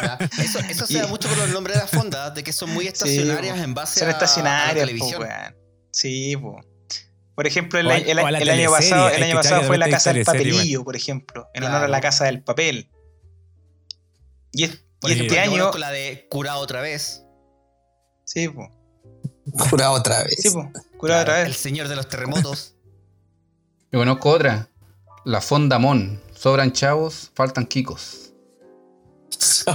¿ya? Eso, eso se da mucho por los nombres de las fondas, de que son muy estacionarias en base Son a, a la po, televisión. weón. Sí, po. Por ejemplo, el, el- la el año pasado, el año fue la casa del papelillo, por ejemplo, en honor a la casa del papel. Y, es- y Por este año. la de curado otra vez. Sí, po. Curado otra vez. Sí, po. Curado otra El vez. señor de los terremotos. Yo conozco otra. La Fonda Mon. Sobran chavos, faltan kikos.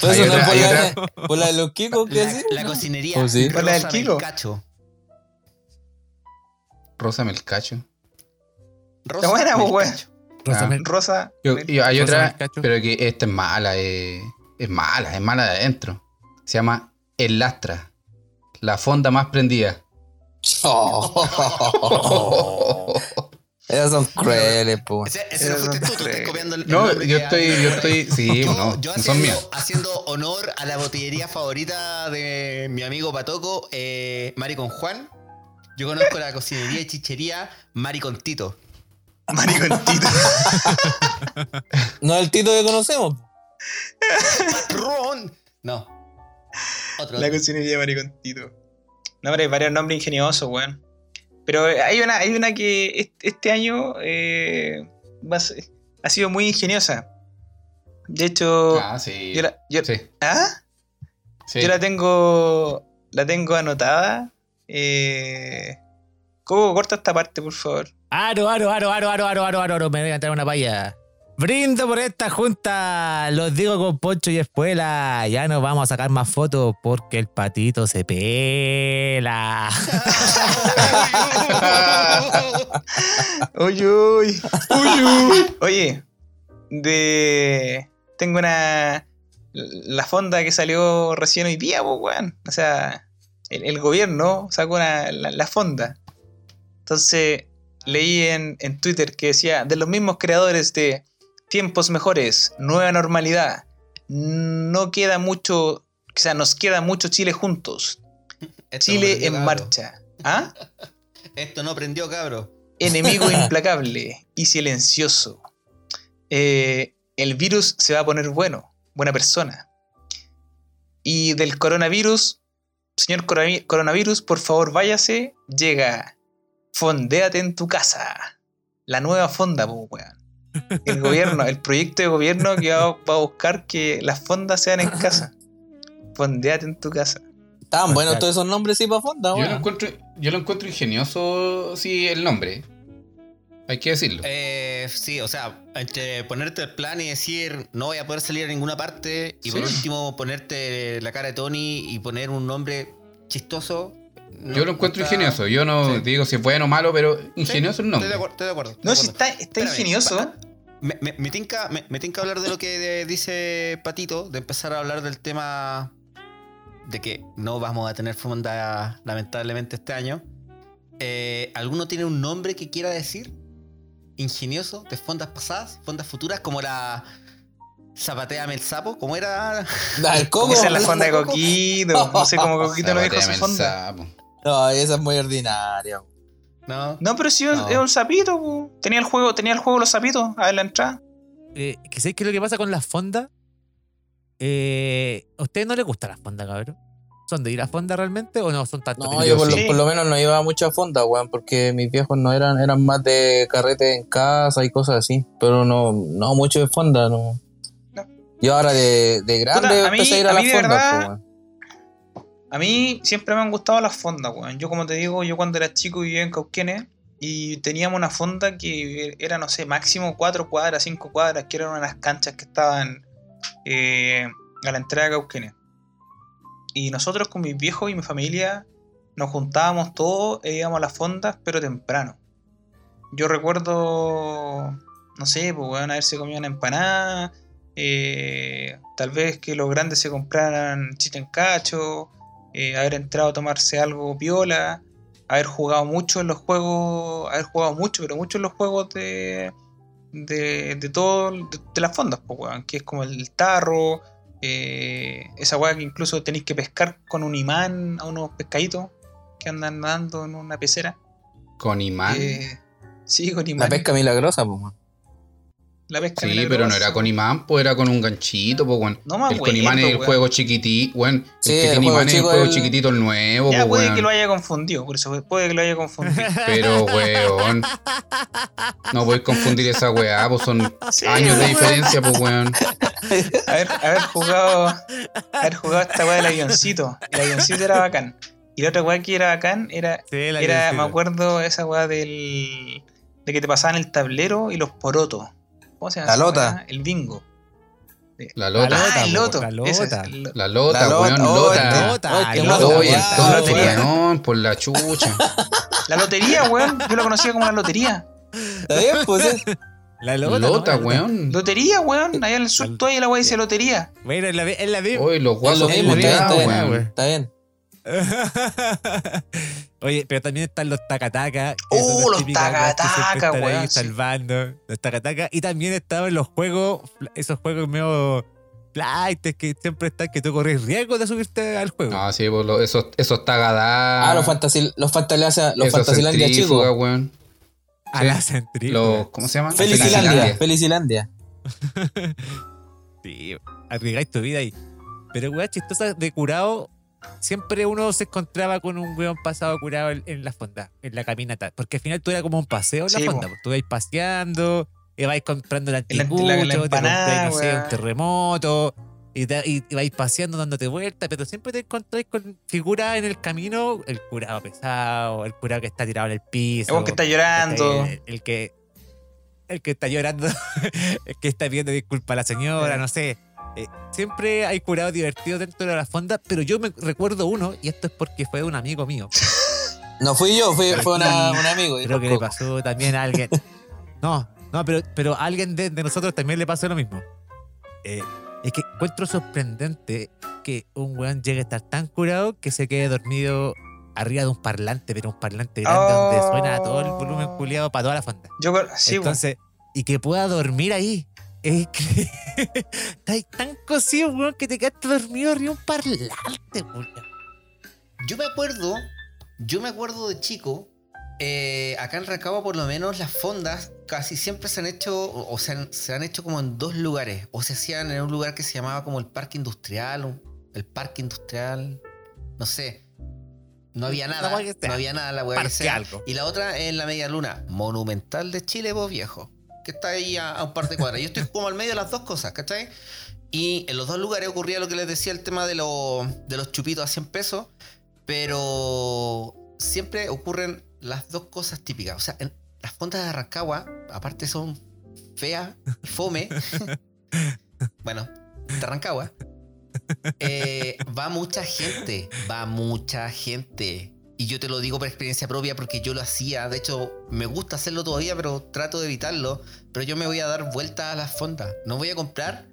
Pues Hay eso no por la, por la de los Kikos, ¿qué La, la cocinería. ¿Oh, sí? ¿Cuál es el Rosa kilo? Rosa Melcacho. Rosa buena, weón. Melcacho. Rosa Ah. Mel- Rosa. Yo- hay Rosa otra, Melcacho. pero que esta es mala, eh, es mala, es mala de adentro. Se llama El Lastra. La fonda más prendida. Oh. Esas son crueles, po. Ese, ese no fuiste tú, tú estás copiando el. el No, yo estoy, yo estoy, sí, Yo, no, yo no son míos. haciendo, haciendo honor a la botillería favorita de mi amigo Patoco, eh, Mari con Juan. Yo conozco la cocinería y chichería Mari con Tito. Maricontito. No es el Tito que conocemos. ¡Patrón! No. Otro. La cocinería Maricontito. No, hombre, hay varios nombres ingeniosos, weón. Pero hay una, hay una que est- este año eh, va a ser- ha sido muy ingeniosa. De hecho, Ah, sí. yo la, yo- Sí, ¿Ah? sí. Yo la tengo. La tengo anotada. Eh, ¿Cómo corta esta parte, por favor? Aro, aro, aro, aro, aro, aro, aro, aro, me voy a entrar una paya. Brindo por esta junta, los digo con Poncho y Espuela. Ya no vamos a sacar más fotos porque el patito se pela. uy, uy, uy, uy. Oye, de. Tengo una. La fonda que salió recién hoy día, pues, weón. O sea, el, el gobierno sacó una- la, la fonda. Entonces, leí en, en Twitter que decía: de los mismos creadores de Tiempos Mejores, Nueva Normalidad, no queda mucho. O sea, nos queda mucho Chile juntos. Esto Chile en cabro. marcha. ¿Ah? Esto no prendió, cabro. enemigo implacable y silencioso. Eh, el virus se va a poner bueno, buena persona. Y del coronavirus, señor coronavi- coronavirus, por favor váyase, llega, fondéate en tu casa. La nueva fonda, po, weón. El gobierno, el proyecto de gobierno que va, va a buscar que las fondas sean en casa. Fondéate en tu casa. Estaban buenos todos esos nombres sí para fonda, Yo lo, weón. encuentro, yo lo encuentro ingenioso, sí, el nombre. Hay que decirlo. Eh, sí, o sea, entre ponerte el plan y decir no voy a poder salir a ninguna parte, y por Sí. último ponerte la cara de Tony y poner un nombre chistoso. no- yo lo encuentro está- ingenioso. Yo no Sí. digo si es bueno o malo, pero Sí, ingenioso el Estoy nombre. de acuerdo. Estoy de acuerdo, No, si está, está Espérame, ingenioso. Me, me- me tinca, me, me tinca hablar de lo que de- dice Patito, de empezar a hablar del tema de que no vamos a tener fonda lamentablemente este año. Eh, ¿Alguno tiene un nombre que quiera decir? Ingenioso, de fondas pasadas, fondas futuras, como la Zapateame el sapo, ¿cómo era? El Coco. Esa es la fonda de Coquito. No sé cómo Coquito no dijo su fonda. No, esa es muy ordinaria. No. No, pero sí, No. es un sapito. po. Tenía el juego, tenía el juego los sapitos a la entrada. Eh, que ¿Sabéis qué es lo que pasa con las fondas? Eh, ¿A ustedes no les gusta las fondas, cabrón? ¿Son de ir a fonda realmente o no son tanto? No, yo por, sí. lo, por lo menos no iba a mucha fonda, weón, porque mis viejos no eran, eran más de carrete en casa y cosas así. Pero no, no mucho de fonda, no. No. Yo ahora de, de grande Puta, a mí- empecé a ir a, a las fondas, verdad-. A mí siempre me han gustado las fondas, weón. Yo, como te digo, yo cuando era chico vivía en Cauquenes y teníamos una fonda que era, no sé, máximo 4 cuadras, 5 cuadras, que eran unas canchas que estaban eh, a la entrada de Cauquenes. Y nosotros con mis viejos y mi familia nos juntábamos todos e íbamos a las fondas, pero temprano. Yo recuerdo, no sé, pues weón, haberse comido una empanada, eh, tal vez que los grandes se compraran chicken cacho, eh, haber entrado a tomarse algo piola, haber jugado mucho en los juegos, haber jugado mucho, pero mucho en los juegos de de, de todo, de, las fondas, pues, que es como el tarro, eh, esa weá que incluso tenéis que pescar con un imán a unos pescaditos que andan nadando en una pecera. Con imán. Eh, sí, con La imán. pesca milagrosa, weón. La pesca sí, pero no era con imán, pues era con un ganchito, pues, weón. No me El con imán es el juego chiquitito, weón. Sí, el que el tiene imán es el juego el- chiquitito, el nuevo, Ya pues, puede weón. que lo haya confundido, por eso puede que lo haya confundido. Pero, weón. No podéis confundir esa weá, pues son Sí, años de diferencia, pues, weón. haber, haber jugado haber jugado esta weá del avioncito. El avioncito era bacán. Y la otra weá que era bacán era, Sí, la era me acuerdo esa weá del de que te pasaban el tablero y los porotos. ¿Cómo se llama? La lota. El bingo. La La lota. lota, ah, el loto. la lota. lo- La lota, La lota, weón, lota. lota, el por la chucha. La lotería, weón. Yo la conocía como la lotería. Está bien, pues. eh. La lota, Lota, ¿no? weón. Lotería, weón. Allá en el sur todavía la weá dice lotería. Bueno, es la, es la misma. Oye, los lo guasos mismo, está bien. Está bien. Oye, pero también están los tacataca. ¡Uh, los tacataca, weón, ahí sí. salvando. Los tacataca. Y también estaban los juegos, esos juegos medio flights que siempre están que tú corres riesgo de subirte al juego. No, sí, pues, lo- esos, esos tagadas. Ah, los fantasy, los Fantasia, los Fantasilandia chicos. weón. a sí. la centrífuga. Los, ¿Cómo se llaman? Felicilandia, Felicilandia. Sí, arriesgáis tu vida ahí. Pero weá chistosa de curado, siempre uno se encontraba con un weón pasado curado en, en la fonda, en la caminata. Porque al final tú era como un paseo en la fonda. po. pues. Tú ibais paseando, ibais comprando el la- anticucho, la- te compráis, no sé, un terremoto. Y, te- y ibais paseando, dándote vueltas, pero siempre te encontráis con figuras en el camino, el curado pesado, el curado que está tirado en el piso. El que está llorando. El, el que el que está llorando, el que está pidiendo disculpas a la señora, no sé. Eh, siempre hay curados divertidos dentro de la fonda, pero yo me recuerdo uno, y esto es porque fue un amigo mío. No fui yo, fui, fue una- un amigo. Creo que le pasó también a alguien. No, no, pero, pero a alguien de, de nosotros también le pasó lo mismo. Eh, es que encuentro sorprendente que un weón llegue a estar tan curado que se quede dormido arriba de un parlante, pero un parlante grande donde suena todo el volumen culiado para toda la fonda. Yo, sí. Entonces, y que pueda dormir ahí. Es que está ahí tan cocido, weón, que te quedaste dormido arriba un parlante, weón. Yo me acuerdo, yo me acuerdo de chico, eh, acá en Rancagua por lo menos las fondas casi siempre se han hecho, o, o se, han, se han hecho como en dos lugares, o se hacían en un lugar que se llamaba como el Parque Industrial, el Parque Industrial, no sé. No había nada, no había nada la weá. Y la otra en la Media Luna, Monumental de Chile, vos viejo, que está ahí a, un par de cuadras. Yo estoy como al medio de las dos cosas, ¿cachai? Y en los dos lugares ocurría lo que les decía el tema de, los chupitos a 100 pesos, pero siempre ocurren las dos cosas típicas. O sea, en las fondas de Rancagua, aparte son feas, fome. bueno, de Rancagua. eh, va mucha gente, va mucha gente. Y yo te lo digo por experiencia propia porque yo lo hacía. De hecho, me gusta hacerlo todavía, pero trato de evitarlo. Pero yo me voy a dar vueltas a las fondas. No voy a comprar,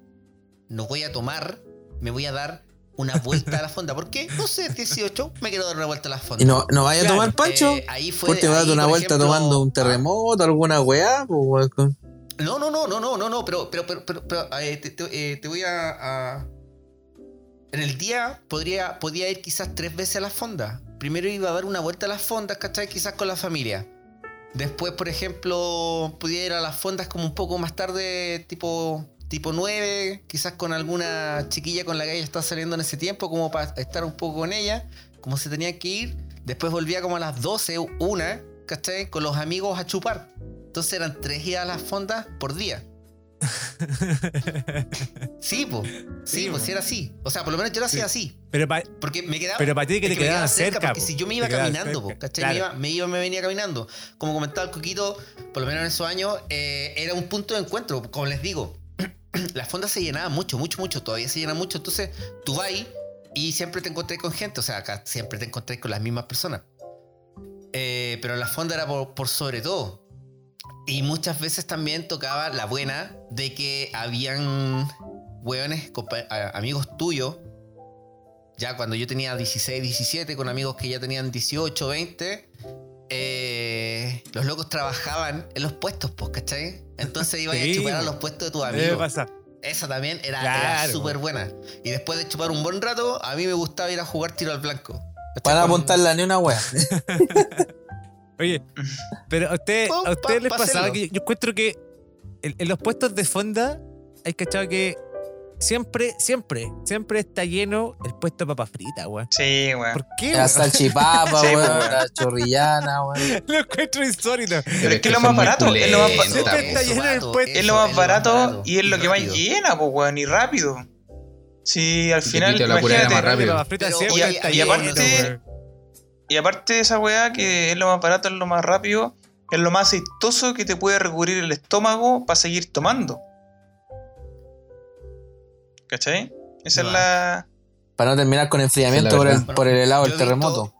no voy a tomar, me voy a dar una vuelta a la fonda. ¿Por qué? No sé, 18, me quiero dar una vuelta a la fonda. ¿Y no, no vaya a Claro, tomar pancho? Eh, ahí fue. Te vas a dar una vuelta ejemplo, tomando un ah, terremoto, alguna weá, pues. No, no, no, no, no, no, no, pero, pero, pero, pero, pero, eh, te, te- eh, te voy a, a- En el día podría, podía ir quizás tres veces a las fondas. Primero iba a dar una vuelta a las fondas, ¿cachai? Quizás con la familia. Después, por ejemplo, podía ir a las fondas como un poco más tarde, tipo, tipo 9, quizás con alguna chiquilla con la que ella estaba saliendo en ese tiempo, como para estar un poco con ella, como se tenía que ir. Después volvía como a las 12, una, ¿cachai? Con los amigos a chupar. Entonces eran tres idas a las fondas por día. Sí, pues. Sí, pues sí era así. O sea, por lo menos yo lo hacía así. Pero pa- Porque me quedaba. Pero para ti que te quedaba cerca, Porque po. si yo me iba caminando, po, ¿cachai? claro. Me, iba, me iba, me venía caminando. Como comentaba el Coquito, por lo menos en esos años, eh, era un punto de encuentro. Como les digo, las fondas se llenaban mucho, mucho, mucho. Todavía se llenan mucho. Entonces, tú vas ahí y siempre te encontré con gente. O sea, acá siempre te encontré con las mismas personas. Eh, pero la fonda era por, por sobre todo. Y muchas veces también tocaba la buena de que habían a- amigos tuyos, ya cuando yo tenía 16, 17, con amigos que ya tenían 18, 20, eh, los locos trabajaban en los puestos, pues, ¿cachai? Entonces iban Sí, a chupar a los puestos de tus amigos. pasar. Esa también era, era Claro. súper buena. Y después de chupar un buen rato, a mí me gustaba ir a jugar tiro al blanco. Para apuntarla ni una weá. Oye, pero a usted, a ustedes pa- les pa pasaba que yo encuentro que en, en los puestos de fonda hay cachado que siempre, siempre, siempre está lleno el puesto de papas fritas, weón. Sí, weón. ¿Por qué? La salchipapa, weón, la chorrillana, weón. Lo encuentro insólito. Pero es que lo más barato, es lo más ba- Siempre está lleno el puesto. Es lo más barato y es lo que más llena, pues, weón, y rápido. Sí, al Y final, la imagínate. más rápido. Pero, y lleno, aparte- weón. Y aparte de esa weá, que es lo más barato, es lo más rápido, es lo más aceitoso que te puede recubrir el estómago para seguir tomando. ¿Cachai? Esa es la. Para no terminar con enfriamiento Sí, por, el, verdad. por el helado Yo del terremoto.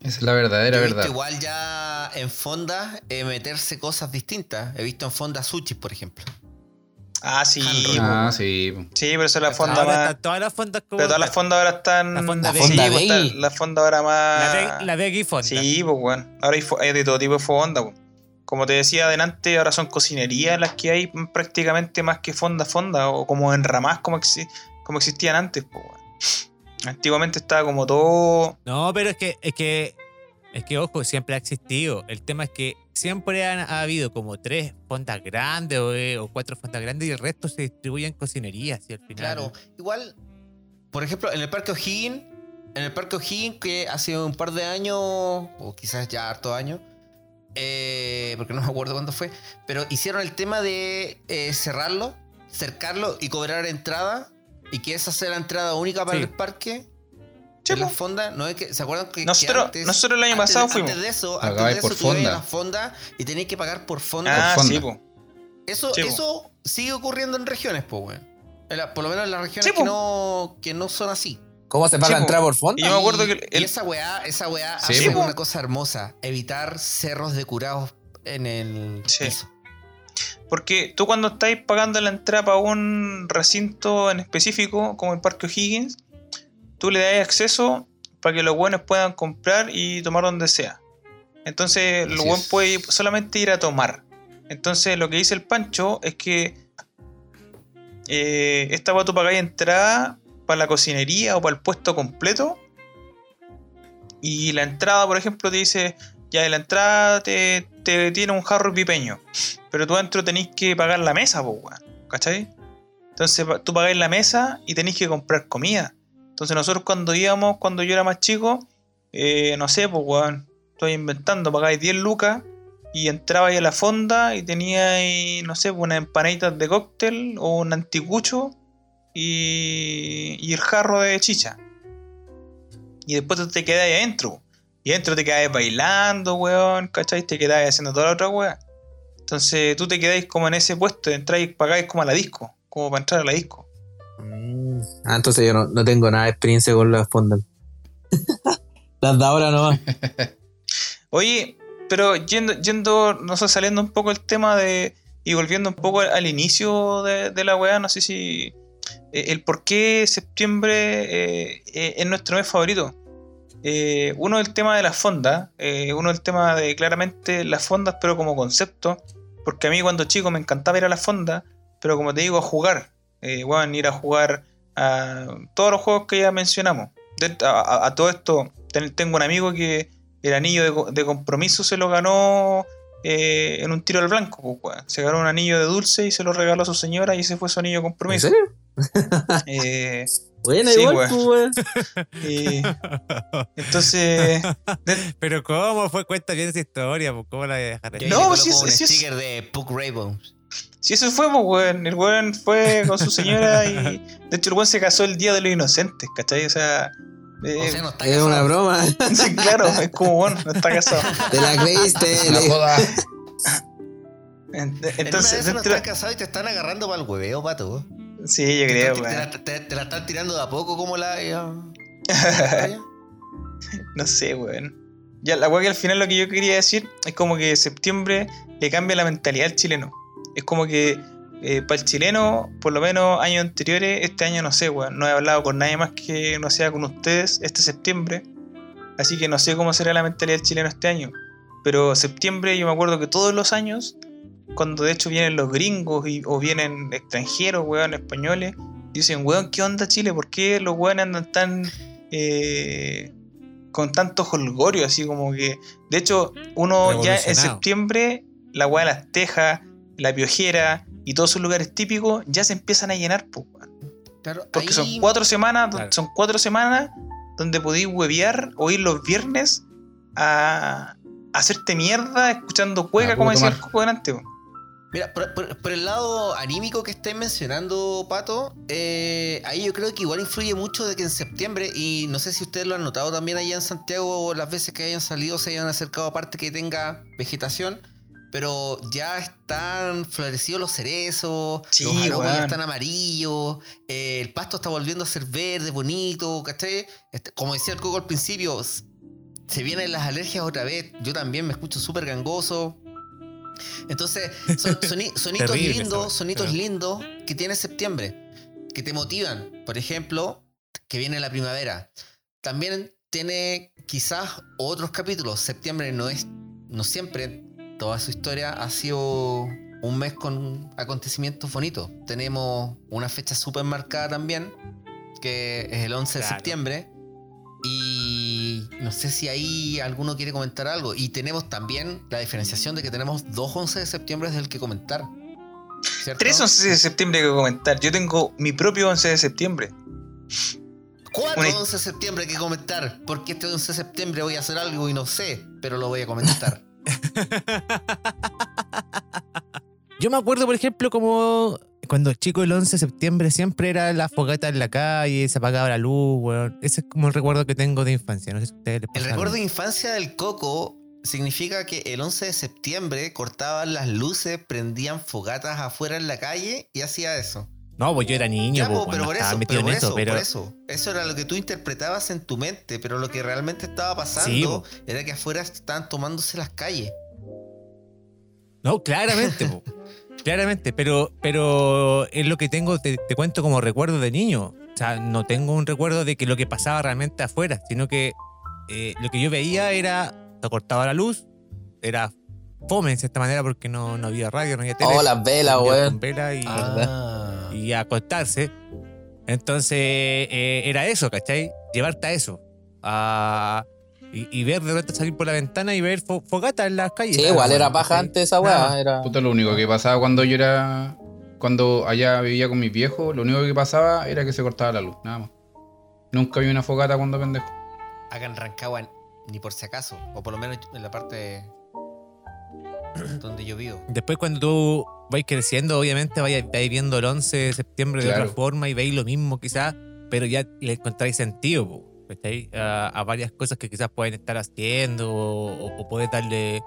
Esa es la verdadera Yo he visto verdad. igual ya en fondas eh, meterse cosas distintas. He visto en fondas sushi, por ejemplo. Ah, sí. Ah, sí. Sí, pero eso es la fonda Ahora más. todas las fondas como. Pero todas las fondas ahora están. La fonda pues, la fonda ahora más. La, Veggie Fonda. Sí, pues weón. Ahora hay, de todo tipo de fonda, pues. Como te decía adelante, ahora son cocinerías las que hay prácticamente más que fonda fonda, o como enramadas como, exi- como existían antes, pues weón. Antiguamente estaba como todo. No, pero es que, es que, es que, ojo, siempre ha existido. El tema es que siempre han ha habido como tres fondas grandes o, eh, o cuatro fondas grandes y el resto se distribuye en cocinerías y al final. Claro, igual, por ejemplo, en el Parque O'Higgins, en el Parque O'Higgins, que hace un par de años, o quizás ya harto años, eh, porque no me acuerdo cuándo fue, pero hicieron el tema de eh, cerrarlo, cercarlo y cobrar entrada, y que esa sea la entrada única para Sí. el parque. Sí, en las po. fondas, ¿no es que se acuerdan que, que Nosotros, antes- nosotros el año antes- pasado fuimos. Antes de eso, antes de por eso tú ibas a fonda. la fonda y tenías que pagar por fonda. Ah, fonda. sí. Eso, Sí, po. eso sigue ocurriendo en regiones, pues, weón. La- Por lo menos en las regiones Sí, que, no, que no son así. ¿Cómo se paga Sí, po. entrar por Y fondo? yo me acuerdo que Y esa weá, esa weá Sí, hace po. una cosa hermosa. Evitar cerros de curados en el Sí. piso. Porque tú cuando estáis pagando la entrada para un recinto en específico, como el Parque O'Higgins, tú le das acceso para que los buenos puedan comprar y tomar donde sea. Entonces, buenos es. puede solamente ir a tomar. Entonces, lo que dice el Pancho es que eh, esta va tú pagáis entrada para la cocinería o para el puesto completo. Y la entrada, por ejemplo, te dice, ya de la entrada te, te tiene un jarro pipeño. Pero tú adentro tenéis que pagar la mesa. ¿Cachai? Entonces tú pagáis la mesa y tenéis que comprar comida. Entonces nosotros cuando íbamos, cuando yo era más chico, eh, no sé, pues, weón, estoy inventando, pagáis 10 lucas y entrabais a la fonda y teníais, no sé, pues, unas empanaditas de cóctel o un anticucho y, el jarro de chicha. Y después te quedáis adentro. Y adentro te quedáis bailando, weón, ¿cachai? Te quedáis haciendo toda la otra weá. Entonces tú te quedáis como en ese puesto, entráis, pagáis como a la disco, como para entrar a la disco. Mm. Ah, entonces yo no, no tengo nada de experiencia con las fondas. las de ahora nomás. Oye, pero yendo, yendo, no sé, saliendo un poco el tema de. y volviendo un poco al, al inicio de, de la weá, no sé si. eh, el por qué septiembre eh, eh, es nuestro mes favorito. Eh, uno el tema de las fondas, eh, uno el tema de claramente las fondas, pero como concepto, porque a mí cuando chico me encantaba ir a las fondas, pero como te digo, a jugar, eh, weón, ir a jugar a todos los juegos que ya mencionamos. De- a, a- a todo esto, ten- tengo un amigo que el anillo de, co- de compromiso se lo ganó eh, en un tiro al blanco, pues, se ganó un anillo de dulce y se lo regaló a su señora y ese fue su anillo de ¿En compromiso. serio? Eh, Bueno, Sí, igual, weón. pues, y entonces, Pero ¿cómo fue? Cuenta bien esa historia, pues, ¿cómo la voy a dejar ahí? Yo No, pues, sí, sí es- sticker de Puck Rainbow. Si eso fue, pues, weón, el weón fue con su señora y de hecho el weón se casó el día de los inocentes, ¿cachai? O sea, eh, O sea, no está Es una broma. sí, claro, es como, bueno, no está casado. Te la creíste. La En una de Entonces, esas no estás casado y te están agarrando para el hueveo, pato. sí, yo creo, te la, te- te la están tirando de a poco como la... ya- No sé, weón. Ya, la weá que al final lo que yo quería decir es como que septiembre le cambia la mentalidad al chileno. Es como que para el chileno, por lo menos años anteriores, este año no sé, weón. No he hablado con nadie más que no sea con ustedes este septiembre. Así que no sé cómo será la mentalidad del chileno este año. Pero septiembre yo me acuerdo que todos los años, cuando de hecho vienen los gringos y- o vienen extranjeros, weón, españoles, dicen, weón, ¿qué onda Chile? ¿Por qué los weones andan tan... eh, con tanto holgorio, así como que. De hecho, uno ya en septiembre, la weá de las tejas, la piojera y todos esos lugares típicos ya se empiezan a llenar. Claro, Porque ahí- son cuatro semanas, Claro. son cuatro semanas donde podéis huevear o ir los viernes a, a hacerte mierda escuchando cueca, como decía el coco delante, po. Mira, por, por- por el lado anímico que estáis mencionando, Pato, eh, ahí yo creo que igual influye mucho de que en septiembre, y no sé si ustedes lo han notado también allá en Santiago, las veces que hayan salido se hayan acercado a parte que tenga vegetación, pero ya están florecidos los cerezos, Sí, los ya weón. están amarillos, eh, el pasto está volviendo a ser verde, bonito, ¿cachai? Este, como decía el Coco al principio, se vienen las alergias otra vez, yo también me escucho súper gangoso. Entonces, son, soni- sonitos Terrible lindos, wea. sonitos Pero- lindos que tiene septiembre, que te motivan. Por ejemplo, que viene la primavera. También tiene quizás otros capítulos. Septiembre no es, no siempre, toda su historia ha sido un mes con acontecimientos bonitos. Tenemos una fecha súper marcada también, que es el 11 de septiembre. Y no sé si ahí alguno quiere comentar algo. Y tenemos también la diferenciación de que tenemos dos 11 de septiembre del que comentar. ¿Cierto? Tres 11 de septiembre que comentar. Yo tengo mi propio 11 de septiembre. Cuatro Una- 11 de septiembre que comentar. Porque este 11 de septiembre voy a hacer algo y no sé, pero lo voy a comentar. Yo me acuerdo, por ejemplo, como cuando chico el 11 de septiembre siempre era la fogata en la calle, se apagaba la luz, weón. Ese es como el recuerdo que tengo de infancia. No sé si ustedes les El pasa recuerdo de infancia del Coco significa que el 11 de septiembre cortaban las luces, prendían fogatas afuera en la calle y hacía eso. No, pues yo era niño, Ya, pues, po, pero no por estaba eso, metido pero por en eso, eso, pero por eso. Eso era lo que tú interpretabas en tu mente, pero lo que realmente estaba pasando Sí, era que afuera estaban tomándose las calles. No, claramente, po. claramente, pero, pero es lo que tengo, te, te cuento como recuerdo de niño. O sea, no tengo un recuerdo de que lo que pasaba realmente afuera, sino que eh, lo que yo veía era, se cortaba la luz, era fome en cierta manera porque no, no había radio, no había tele. Oh, las velas, weón. con vela y, Ah. y a acostarse. Entonces eh, era eso, ¿cachai? Llevarte a eso. A, y, y ver de repente salir por la ventana y ver fo- fogatas en las calles. Sí, Nada igual era paja antes esa weá. Era... Puta, lo único que pasaba cuando yo era. Cuando allá vivía con mis viejos, lo único que pasaba era que se cortaba la luz, nada más. Nunca vi una fogata cuando pendejo. Acá en Rancagua, ni por si acaso, o por lo menos en la parte donde yo vivo. Después cuando tú vais creciendo, obviamente vais, vais viendo el 11 de septiembre de Claro. otra forma y veis lo mismo quizás, pero ya le encontráis sentido. A, a varias cosas que quizás pueden estar haciendo o, o puedes darle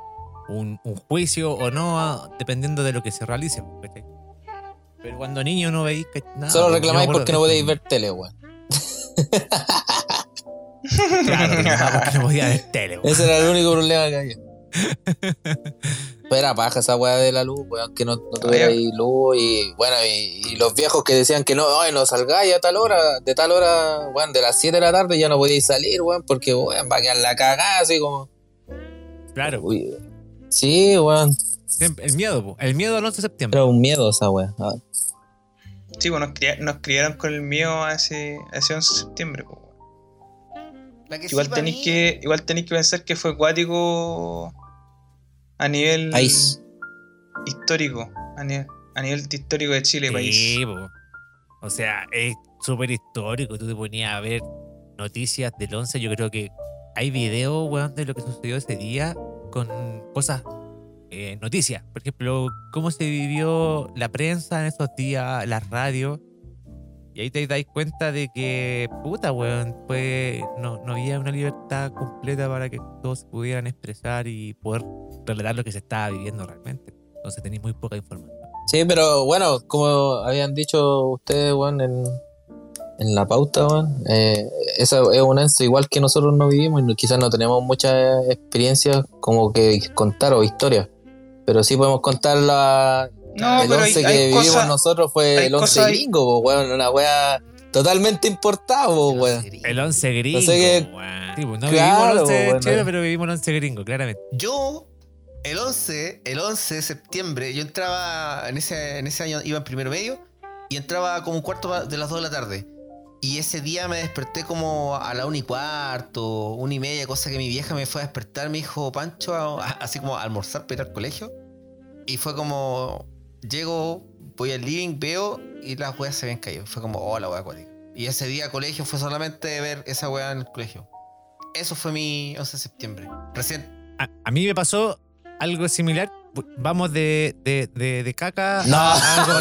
un, un juicio o no, a- dependiendo de lo que se realice. Pero cuando niño no veis que nada. Solo reclamáis acuerdo porque no podéis esto. ver tele, weón. Claro, porque no podía ver tele, po. Ese era el único problema que había. Pero era paja esa weá de la luz, weón, que no, no tuviera ahí luz y bueno, y, y los viejos que decían que no, ay, no salgáis a tal hora, de tal hora, weón, de las 7 de la tarde ya no podíais salir, weón, porque weón, va a quedar la cagada así como. Claro, Uy, sí, weón, el miedo, po, el miedo al 11 de septiembre. era un miedo esa weá. Sí, pues nos, nos criaron con el miedo a ese, a ese 11 de septiembre. sí Igual tenéis que, igual tenéis que pensar que fue acuático a nivel País. histórico. A nivel, a nivel de histórico de Chile, país. Sí, po. O sea, es súper histórico. Tú te ponías a ver noticias del 11. Yo creo que hay videos, weón, de lo que sucedió ese día con cosas, eh, noticias. Por ejemplo, cómo se vivió la prensa en esos días, la radio. Y ahí te dais cuenta de que, puta, weón, pues no, no había una libertad completa para que todos pudieran expresar y poder relatar lo que se estaba viviendo realmente. Entonces tenéis muy poca información. Sí, pero bueno, como habían dicho ustedes, weón, en, en la pauta, weón, eh, esa es un enso igual que nosotros no vivimos y quizás no tenemos muchas experiencias como que contar o historias. Pero sí podemos contar la, No, el pero hay, 11 que hay vivimos cosas. nosotros fue el 11 cosas- gringo, po, weón, una weá totalmente importada, po, weón. El 11 gringo. sé qué- weón. Sí, pues, no Claro, vivimos el 11 bueno. chelo, pero vivimos el 11 gringo, claramente. Yo, el 11, el 11 de septiembre, yo entraba, en ese, en ese año iba en primero medio, y entraba como un cuarto de las 2 de la tarde. Y ese día me desperté como a la una y cuarto, una y media, cosa que mi vieja me fue a despertar, me dijo, Pancho, a- así como a almorzar para ir al colegio. Y fue como, llego, voy al living, veo, y las weas se habían caído. Fue como, oh, la wea acuática. Y ese día colegio fue solamente ver esa wea en el colegio. Eso fue mi 11 de septiembre. Recién A, a mí me pasó algo similar. Vamos de, de, de, de caca No. a algo.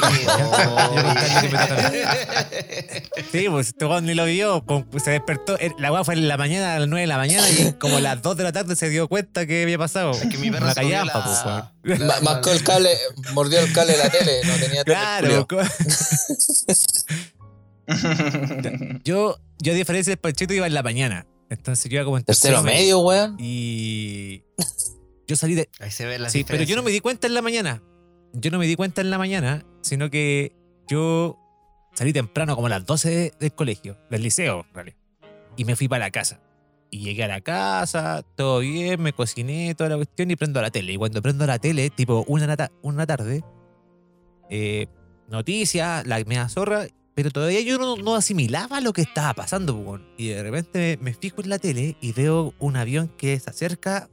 Oh, contarle que. Sí, pues este weón ni lo vio. Se despertó. eh, La weá fue en la mañana, a las 9 de la mañana, y como a las 2 de la tarde se dio cuenta que había pasado. Es que mi perro la- pues. Ma- Mascó el cable, mordió el cable de la tele, no tenía. Claro. co- Yo, yo a diferencia del Panchito, iba en la mañana. Entonces yo iba como en Tercero medio, weón. Y yo salí de, Ahí se ve la Sí, pero yo no me di cuenta en la mañana. Yo no me di cuenta en la mañana, sino que yo salí temprano, como a las 12 de- del colegio, del liceo, en realidad. Y me fui para la casa. Y llegué a la casa, todo bien, me cociné, toda la cuestión y prendo la tele. Y cuando prendo la tele, tipo una, una tarde, eh, noticias, la media zorra, pero todavía yo no, no asimilaba lo que estaba pasando. weón. Y de repente me, me fijo en la tele y veo un avión que se acerca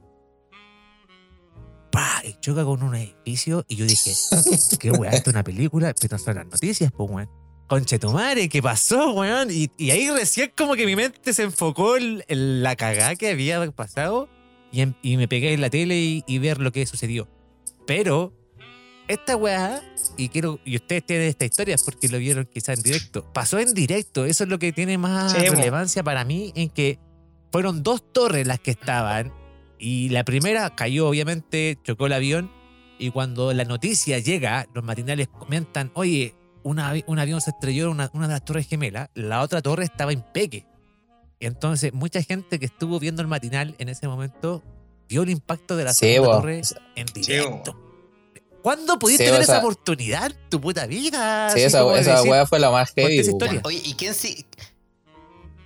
y choca con un edificio. Y yo dije, ¿qué weá? Esto es una película, son las noticias, pues, weón. Conche tu madre, ¿qué pasó, weón? Y, y ahí recién como que mi mente se enfocó en, en la cagada que había pasado y, en- y me pegué en la tele y, y ver lo que sucedió. Pero esta weá, y quiero, y ustedes tienen esta historia porque lo vieron quizá en directo. Pasó en directo, eso es lo que tiene más Sí, relevancia para mí, en que fueron dos torres las que estaban, y la primera cayó, obviamente, chocó el avión, y cuando la noticia llega, los matinales comentan, oye, un, avi- un avión se estrelló en una, una de las torres gemelas, la otra torre estaba en peque. Y entonces, mucha gente que estuvo viendo el matinal en ese momento vio el impacto de la Sí, segunda bo. torre en Sí, directo. ¿Cuándo pudiste Sí, ver o esa oportunidad en tu puta vida? Sí, Así esa, esa decir, fue la más heavy. Oye, ¿y quién sí?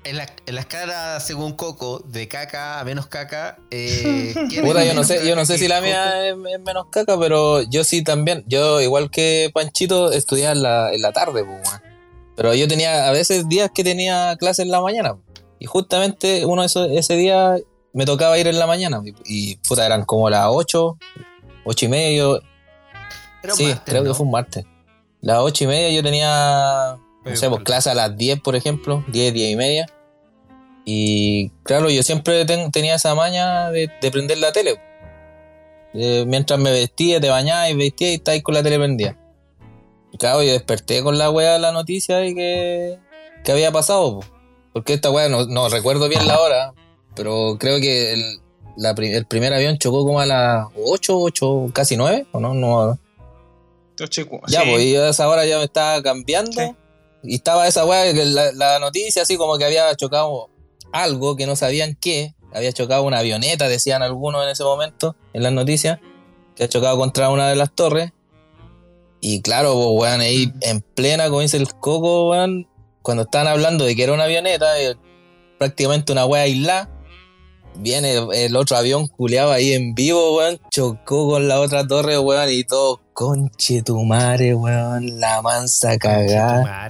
En la, en la escala, según Coco, de caca a menos caca, eh, ¿quién Puta, yo no sé, yo no sé si la mía es, es menos caca, pero yo sí también. Yo, igual que Panchito, estudiaba en la, en la tarde, pues. Pero yo tenía, a veces días que tenía clase en la mañana. Y justamente uno de esos, ese día me tocaba ir en la mañana. Y, y, puta, eran como las 8, 8 y media. yo- Era un sí, martes, creo ¿no? que fue un martes. Las 8 y media yo tenía, no sé, pues clase a las 10, por ejemplo, 10, 10 y media. Y claro, yo siempre ten- tenía esa maña de, de prender la tele. Eh, mientras me vestía, te bañaba y vestía y estáis con la tele prendida. Y claro, yo desperté con la weá la noticia y que, que había pasado. po. Porque esta weá no, no recuerdo bien la hora, pero creo que el, la el primer avión chocó como a las 8, 8, casi 9, ¿o no? no ya, sí. pues yo a esa hora ya me estaba cambiando. Sí. Y estaba esa weá, la, la noticia así como que había chocado algo que no sabían qué. Había chocado una avioneta, decían algunos en ese momento, en las noticias, que ha chocado contra una de las torres. Y claro, pues weón, ahí en plena, como dice el coco, weón, cuando estaban hablando de que era una avioneta, eh, prácticamente una weá aislada. Viene el otro avión culeado ahí en vivo, weón. Chocó con la otra torre, weón. Y todo, conche tu madre, weón. La mansa cagada.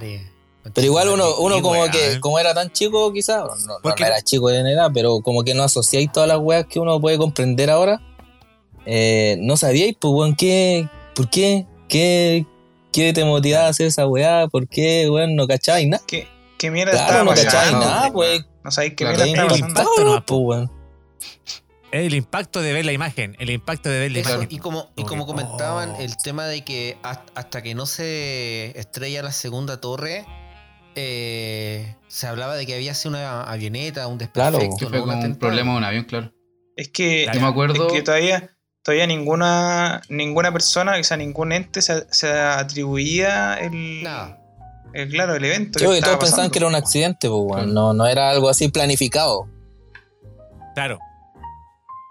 Pero igual uno, uno Sí, como que, como era tan chico, quizás, no, no, Porque- no era chico en edad, pero como que no asociáis todas las weas que uno puede comprender ahora. Eh, no sabíais, pues, weón, qué, por qué, qué, qué te motivaba a hacer esa weá, por qué, weón, no cachabais nada. ¿Qué, qué mierda Claro, estaba no pasando? cachabais pasando, nada. No sabéis qué Claro, mierda estaba el pasando. impacto, pasando. no, pues, weón. El impacto de ver la imagen, el impacto de ver la Eso, imagen. y como, y Como comentaban, oh. el tema de que hasta, hasta que no se estrella la segunda torre, eh, se hablaba de que había sido una avioneta, un Claro. desperfecto, Que ¿no? fue Un como un atentado. problema de un avión, claro. Es que, Claro. Yo me acuerdo. es que todavía, todavía ninguna, ninguna persona, o sea, ningún ente se, se atribuía el, Nada. El, claro, el evento. Yo, que y todos pensaban pasando. que era un accidente, pues. Claro. No, no era algo así planificado. Claro,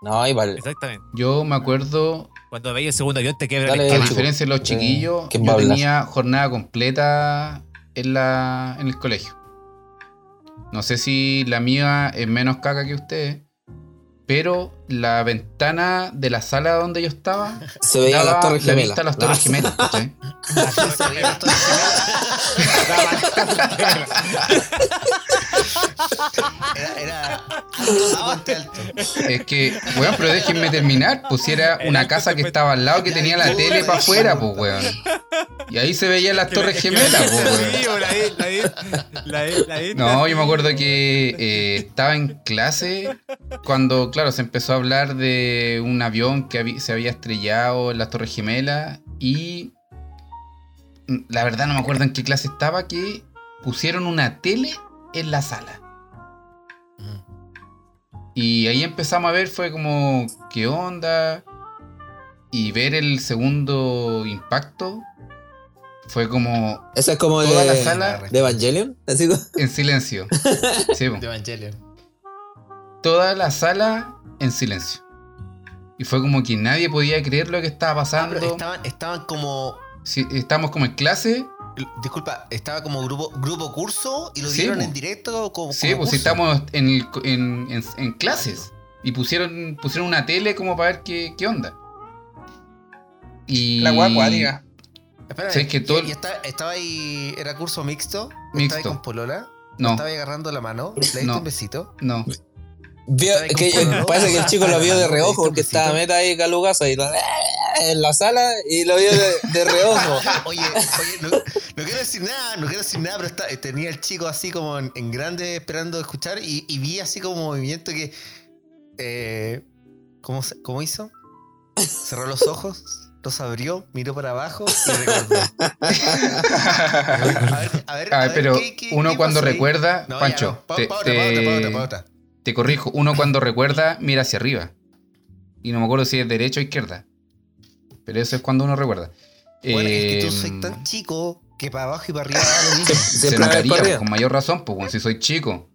No, vale. exactamente. Yo me acuerdo, Cuando veis el segundo avión te quebra Dale, el a diferencia de los chiquillos, ¿quién va yo tenía jornada completa en, la, en el colegio. No sé si la mía es menos caca que ustedes, pero la ventana de la sala donde yo estaba Se veían daba las torres la gemelas. vista a las torres gemelas. ¿cachai? Veía la torre Era, era bastante alto. Es que, weón, pero déjenme terminar. Pues si era una casa que estaba al lado que tenía la tele para afuera, pues, weón. Y ahí se veían las torres gemelas, pues, weón. No, yo me acuerdo que eh, estaba en clase cuando, claro, se empezó a hablar de un avión que se había estrellado en las Torres Gemelas y la verdad no me acuerdo en qué clase estaba que pusieron una tele en la sala. Y ahí empezamos a ver, fue como, ¿qué onda? Y ver el segundo impacto fue como Esa es como de, toda la sala de Evangelion. Así como- en silencio. Sí. De Evangelion. toda la sala en silencio. Y fue como que nadie podía creer lo que estaba Ah, pasando. estaban, estaban como. Sí, estábamos como en clase. Disculpa, estaba como grupo, grupo curso y lo Sí, dieron en directo como. Sí, como pues curso. estamos en, el- en, en- en clases. Y pusieron, pusieron una tele como para ver qué, qué onda. Y. La weá acuática. Espérame, ¿sabes que todo ¿y está- estaba ahí. ¿Era curso mixto? Mixto. ¿Estaba ahí con Polola? No, ¿Estaba ahí agarrando la mano? ¿Le diste No. un besito? no. Vio- que, parece que el chico lo vio de reojo porque estaba meta ahí calugaza y en la sala y lo vio de, de reojo. Oye, oye, no, no quiero decir nada, no quiero decir nada, pero está- tenía el chico así como en, en grande esperando escuchar y, y vi así como movimiento que. eh, ¿cómo, ¿Cómo hizo? Cerró los ojos, los abrió, miró para abajo y recordó. A ver, a ver, A a ver, pero ¿qué- qué- uno qué cuando recuerda, No, Pancho, no. Pa- te, te- te corrijo, uno cuando recuerda mira hacia arriba. Y no me acuerdo si es derecha o izquierda. Pero eso es cuando uno recuerda. Bueno, es que tú soy Em, tan chico que para abajo y para arriba lo mismo. se va notaría, pues, con mayor razón, pues, bueno, si soy chico.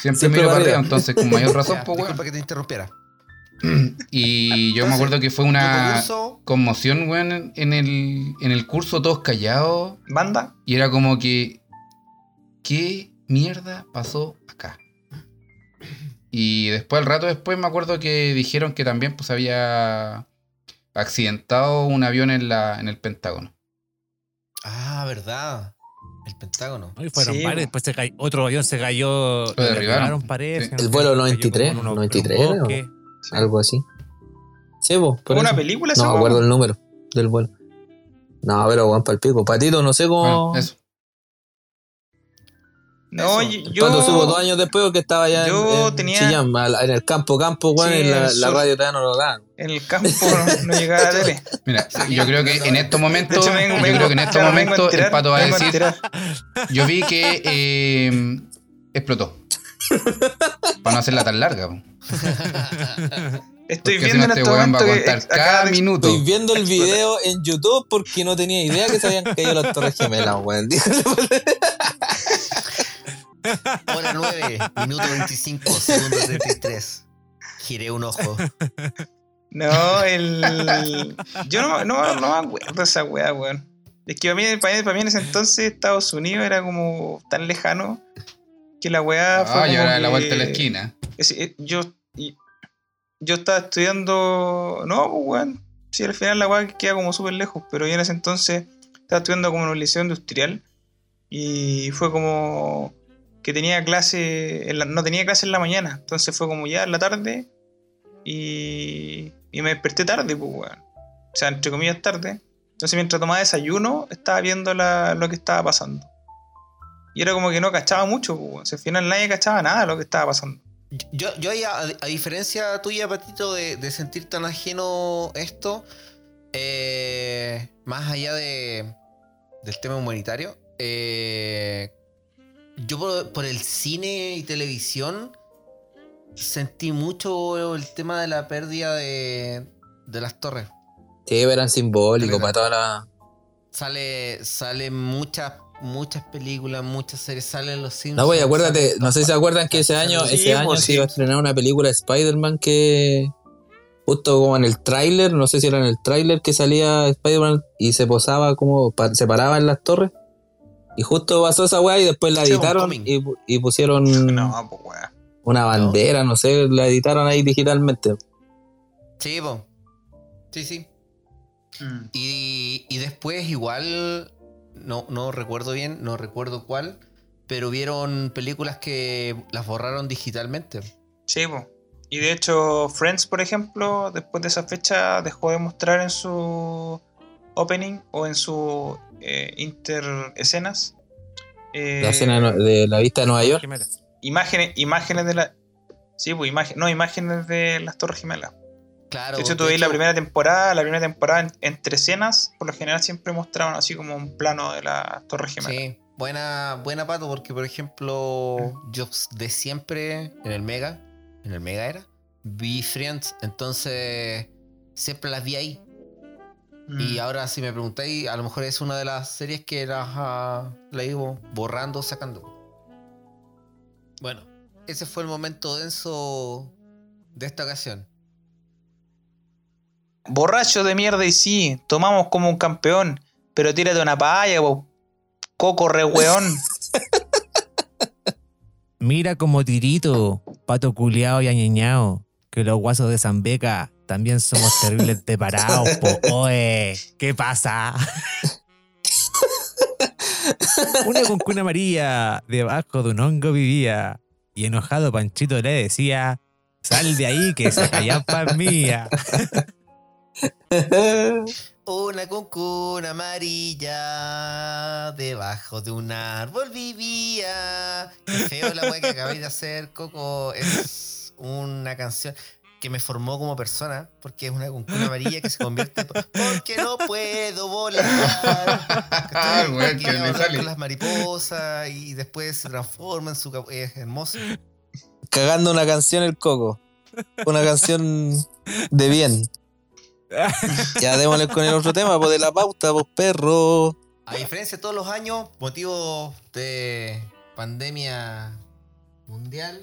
Siempre, Siempre miro para arriba, entonces con mayor razón, Ya, pues, disculpa weón. que te interrumpiera. Y yo me acuerdo que fue una curso, conmoción, weón, en el, en el curso, todos callados. Banda. Y era como que. ¿Qué mierda pasó acá? Y después, al rato después, me acuerdo que dijeron que también pues había accidentado un avión en, la, en el Pentágono. Ah, verdad. El Pentágono. ¿no? Y fueron Sí, varios, po. después se cayó, otro avión se cayó, lo derribaron. parece. Sí. no El vuelo cayó 93, como en unos- 93 en un era, bosque. Algo así. Sí, po, por ¿Hubo una eso. película No me acuerdo el número del vuelo. No, pero Juan para el pico. Patito, no sé cómo. Bueno, eso. No, Eso. yo. Pato supo dos años después porque estaba allá en- yo en, tenía- Chillán, al- en el campo, campo, Sí, en la, el la radio todavía no lo daban. En el campo no, no llegaba a la tele. Mira, yo creo que en estos momentos, hecho, vengo- yo vengo- creo que en estos momentos el pato va a decir, yo vi que eh, explotó. Para no hacerla tan larga. Estoy Porque si viendo no en este este weón va momento a que contar acaba cada de- minuto. Estoy viendo el video en YouTube porque no tenía idea que se habían caído las torres gemelas, weón. Hora 9, minuto 25, segundo 33. Giré un ojo. No, el. Yo no, no, no me acuerdo de esa weá, weón. Es que para mí, para, mí, en ese entonces Estados Unidos era como tan lejano que la weá fue. Ah, y como ahora a la vuelta de la esquina. es- eh, yo, yo estaba estudiando. No, pues, weón. Sí, al final la weá queda como súper lejos, pero yo en ese entonces estaba estudiando como en un liceo industrial y fue como que tenía clase, no tenía clase en la mañana, entonces fue como ya en la tarde y, me desperté tarde, pues, weón. O sea, entre comillas tarde. Entonces mientras tomaba desayuno estaba viendo lo que estaba pasando. Y era como que no cachaba mucho, pues. O sea, al final nadie cachaba nada de lo que estaba pasando. Yo, yo a, diferencia tuya, Patito, de, de sentir tan ajeno esto, eh, más allá de, del tema humanitario, eh, yo por, por el cine y televisión sentí mucho el tema de la pérdida de, de las torres. Sí, eran simbólicos para toda la. Sale, sale muchas, muchas películas, muchas series, salen los Simpsons. No, pues acuérdate, no sé si se acuerdan que ese año, sí, ese año pues, se iba a estrenar una película de Spider-Man que justo como en el tráiler, no sé si era en el tráiler que salía Spider-Man y se posaba como, pa- se paraba en las torres. Y justo pasó esa weá y después la editaron y, y pusieron No, pues una bandera, no. sé, la editaron ahí digitalmente. Sí, po. Sí, sí. Mm. Y, y después igual, no, no recuerdo bien, no recuerdo cuál, pero vieron películas que las borraron digitalmente. Sí, po. Y de hecho, Friends, por ejemplo, después de esa fecha dejó de mostrar en su opening o en su eh, inter escenas eh, La escena de la vista de Nueva York. Gemelas. imágenes, imágenes de la. Sí, pues imagen, no, imágenes de las Torres Gemelas. Claro. De hecho, tú veis la primera temporada, la primera temporada en- entre escenas, por lo general siempre mostraban así como un plano de las Torres Gemelas. Sí, buena, buena pato, porque por ejemplo, yo de siempre en el Mega, en el Mega era, vi Friends, entonces siempre las vi ahí. Mm. Y ahora si me preguntáis, a lo mejor es una de las series que las, ah, la iba borrando, sacando. Bueno, ese fue el momento denso de esta ocasión. Borracho de mierda y sí, tomamos como un campeón, pero tírate una palla, po. Coco re weón. Mira como tirito, pato culiao y añeñao, que los guasos de Zambeca también somos terribles separados, po. Oe, ¿qué pasa? Una cuncuna María debajo de un hongo vivía y enojado Panchito le decía, sal de ahí que esa callampa es mía. Una cuncuna amarilla debajo de un árbol vivía. Qué feo la que acabáis de hacer, Coco. Es una canción que me formó como persona, porque es una cuncuna amarilla que se convierte por- porque no puedo volar. Ah, weón Que volar sale. con las mariposas y después se transforma en su es hermoso. Cagando una canción el coco. Una canción de bien. Ya démosle con el otro tema, pues de la pauta, pues perro. A diferencia de todos los años, motivo de pandemia mundial,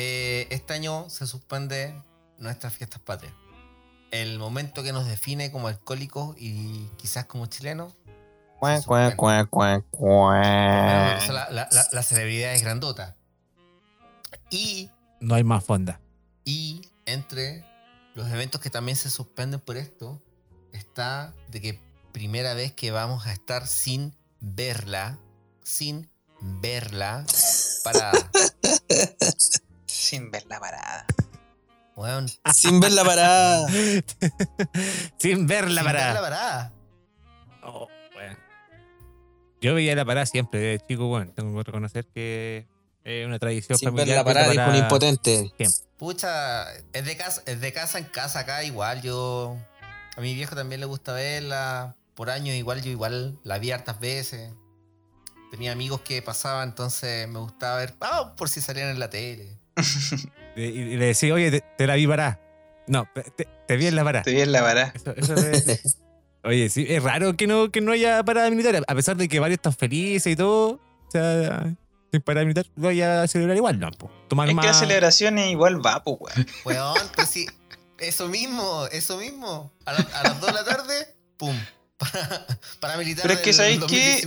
eh, este año se suspende nuestras fiestas patrias. El momento que nos define como alcohólicos y quizás como chilenos. la- la celebridad es grandota. Y, No hay más fonda. y entre los eventos que también se suspenden por esto, está de que primera vez que vamos a estar sin verla, sin verla, para... Sin ver la parada. Weón, Sin ver la parada. Sin verla sin para. ver la parada. Oh, bueno. Yo veía la parada siempre de chico, bueno, tengo que reconocer que es una tradición Sin ver familiar. la parada, ver dijo un impotente. Pucha, es de casa, es de casa en casa acá igual. Yo a mi viejo también le gusta verla. Por años igual yo igual la vi hartas veces. Tenía amigos que pasaban, entonces me gustaba ver, ah, por si salían en la tele. Y, y le decía, oye, te, te la vi parada. No, te, te vi en la parada. Te vi en la. Eso, eso decía. Oye, sí, es raro que no, que no haya parada militar, a pesar de que varios están felices y todo. O sea, sin parada militar, lo vaya a celebrar igual, no, po. Tomar Es más. que la celebración es igual va, pues, weón. Weón, pues sí, eso mismo, eso mismo. A, la- a las 2 de la tarde, pum. Para, paramilitar Pero es que, ¿sabéis qué?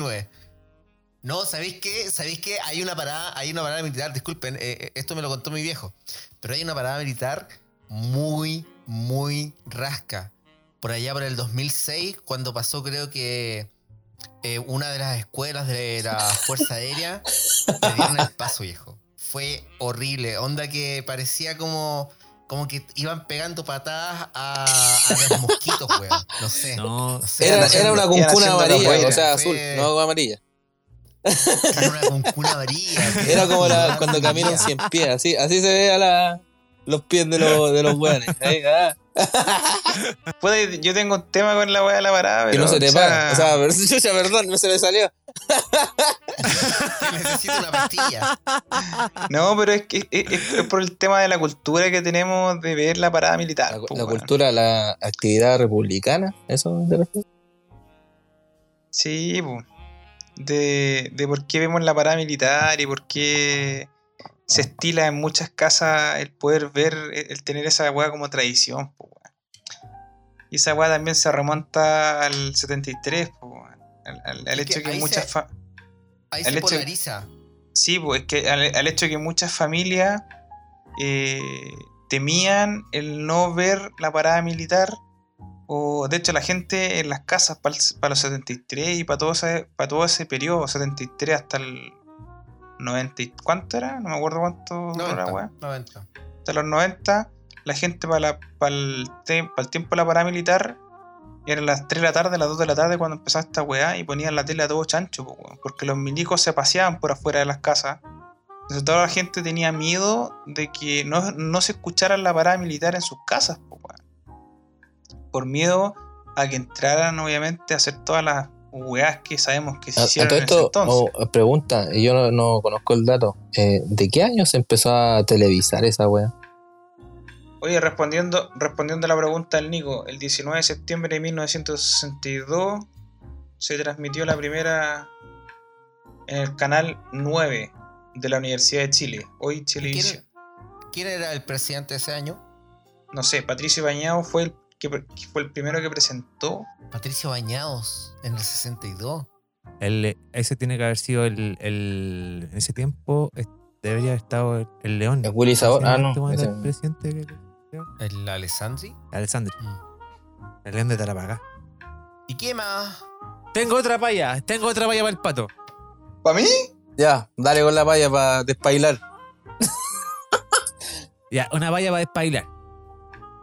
2019. No, ¿sabéis qué? ¿Sabéis qué? Hay una parada, hay una parada militar, disculpen, eh, eh, esto me lo contó mi viejo. Pero hay una parada militar muy, muy rasca. Por allá por el 2006, cuando pasó creo que eh, una de las escuelas de la Fuerza Aérea le dieron el paso, viejo. Fue horrible. Onda que parecía como, como que iban pegando patadas a, a los mosquitos, weón. No sé. No, No sé, Era, era una cuncuna amarilla, o sea, Fue- azul, no amarilla. Era una como la, cuando caminan 100 pies, así, así se ve a la, los pies de los, de los weones. Ahí, ah, Puede- yo tengo un tema con la weá de la parada, que no se te o sea, para. O sea, pero- chucha, perdón, no se me salió. Necesito una pastilla. No, pero es que es, es- por el tema de la cultura que tenemos de ver la parada militar. La, po, la weón. cultura, la actividad republicana, eso te refieres? Sí, po. De, de por qué vemos la parada militar y por qué se estila en muchas casas el poder ver, el el tener esa weá como tradición, po. Y esa weá también se remonta al 73, po. Al, al- al Es que hecho que ahí muchas se- Ahí se polariza. Sí, pues es que al, al hecho de que muchas familias eh, temían el no ver la parada militar, o de hecho la gente en las casas para los 73 y para todo, ese, para todo ese periodo, 73 hasta el 90, y- ¿cuánto era? No me acuerdo cuánto 90, weá. 90. Hasta los 90, la gente para, la- para, el, para el tiempo de la parada militar, eran las 3 de la tarde, las 2 de la tarde cuando empezaba esta weá y ponían la tele a todo chancho, porque los milicos se paseaban por afuera de las casas. Entonces toda la gente tenía miedo de que no, no se escuchara la parada militar en sus casas, po, weón. Por miedo a que entraran obviamente a hacer todas las weás que sabemos que se A, a hicieron todo en ese esto, entonces. oh, pregunta, y yo no, no conozco el dato. eh, ¿De qué año se empezó a televisar esa wea? Oye, respondiendo, respondiendo a la pregunta del Nico, el 19 de septiembre de 1962 se transmitió la primera en el canal 9 de la Universidad de Chile, hoy ¿Y Televisión. ¿Quién, quién era el presidente ese año? No sé, Patricio Bañado fue el, que, que fue el primero que presentó. Patricio Bañados en el 62. El- ese tiene que haber sido el. el- en ese tiempo debería haber estado el, el León. El Willy Sabor. Ah, no. Ese- el presidente. El Alessandri. Alessandri. Mm. El León de Tarapacá. ¿Y qué más? Tengo otra paya. Tengo otra paya para el pato. ¿Para mí? Ya, dale con la palla para despailar. Ya, una valla para despailar.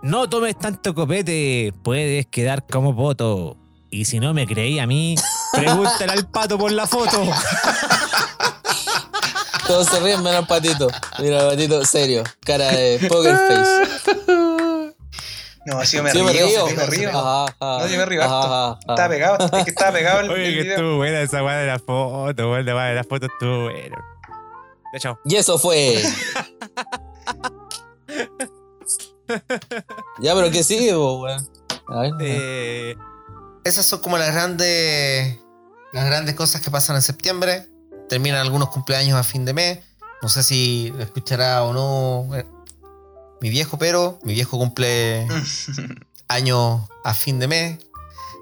No tomes tanto copete, puedes quedar como poto. Y si no me creí a mí, pregúntale al pato por la foto. Todos se ríen menos patito. Mira, patito, serio. Cara de poker face. No, sí, yo me Sí, río. me río. me río. Ajá, ajá. No, yo me río Ajá, harto. Estaba pegado, es que estaba pegado el, Oye, el que video. estuvo buena esa weá de la foto, weón. La de la foto estuvo buena. De hecho, Y eso fue. ya, pero que sigue, po, weón. Eh, Esas son como las grandes. Las grandes cosas que pasan en septiembre. Terminan algunos cumpleaños a fin de mes. No sé si lo escuchará o no eh, mi viejo, pero mi viejo cumple años a fin de mes.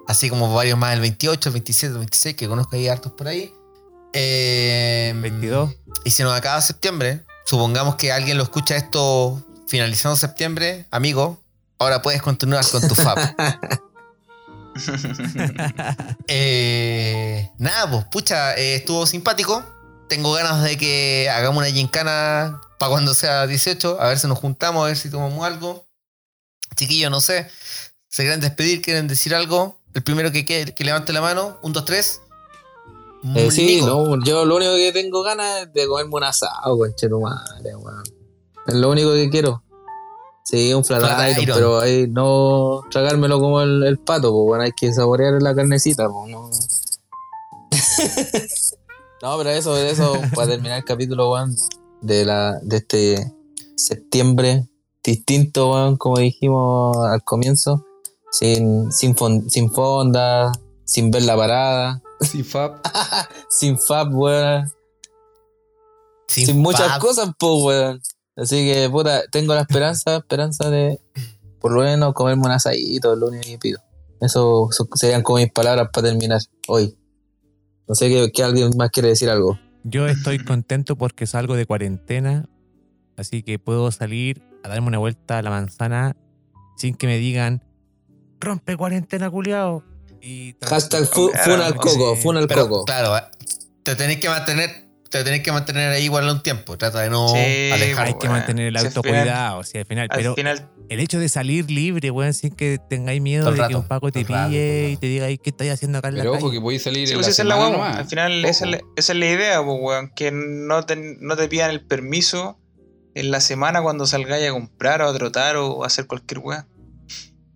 Así como varios más el 28, el 27, el 26, que conozco ahí hartos por ahí. Eh, 22. Y se nos acaba septiembre. Supongamos que alguien lo escucha esto finalizando septiembre. Amigo, ahora puedes continuar con tu FAP. Eh, nada, pues, pucha, eh, estuvo simpático. Tengo ganas de que hagamos una gincana para cuando sea 18. A ver si nos juntamos, a ver si tomamos algo. Chiquillos, no sé. ¿Se quieren despedir? ¿Quieren decir algo? El primero que, que, que levante la mano. Un, dos, tres. Eh, sí, no, yo lo único que tengo ganas es de comerme un asado, conchetumare, weón. Es lo único que quiero. Sí, un flat Flat iron, iron. pero ahí no tragármelo como el, el pato, pues bueno, hay que saborear la carnecita, pues no. no, pero eso, eso, para terminar el capítulo, weón, de la, de este septiembre distinto, weón, como dijimos al comienzo, sin, sin, fon- sin fonda, sin ver la parada, Sí, Fab. sin fab, weón. sin, muchas fab. cosas, pues, weón. Así que, puta, tengo la esperanza, esperanza de por lo menos comerme un asadito, es lo único que pido. Eso, eso serían como mis palabras para terminar hoy. No sé que, que alguien más quiere decir algo. yo estoy contento porque salgo de cuarentena. Así que puedo salir a darme una vuelta a la manzana sin que me digan rompe cuarentena, culiao. Y Hashtag fu, Claro, funa al coco, funa al coco. claro, eh, te tenés que mantener. Te tenés que mantener ahí igual un tiempo. Trata de no Sí, alejar. hay que weón. mantener el Si al autocuidado, si al final. Al Pero final, el hecho de salir libre, weón, sin que tengáis miedo de que un Paco te rato, pille y te diga, "Ay, ¿qué estáis haciendo acá en Pero la ojo calle? que podéis salir sí, en pues la esa es la semana weón. nomás. Al final, esa es la, esa es la idea, pues, weón. Que no te, no te pidan el permiso en la semana cuando salgáis a comprar o a trotar o a hacer cualquier weá.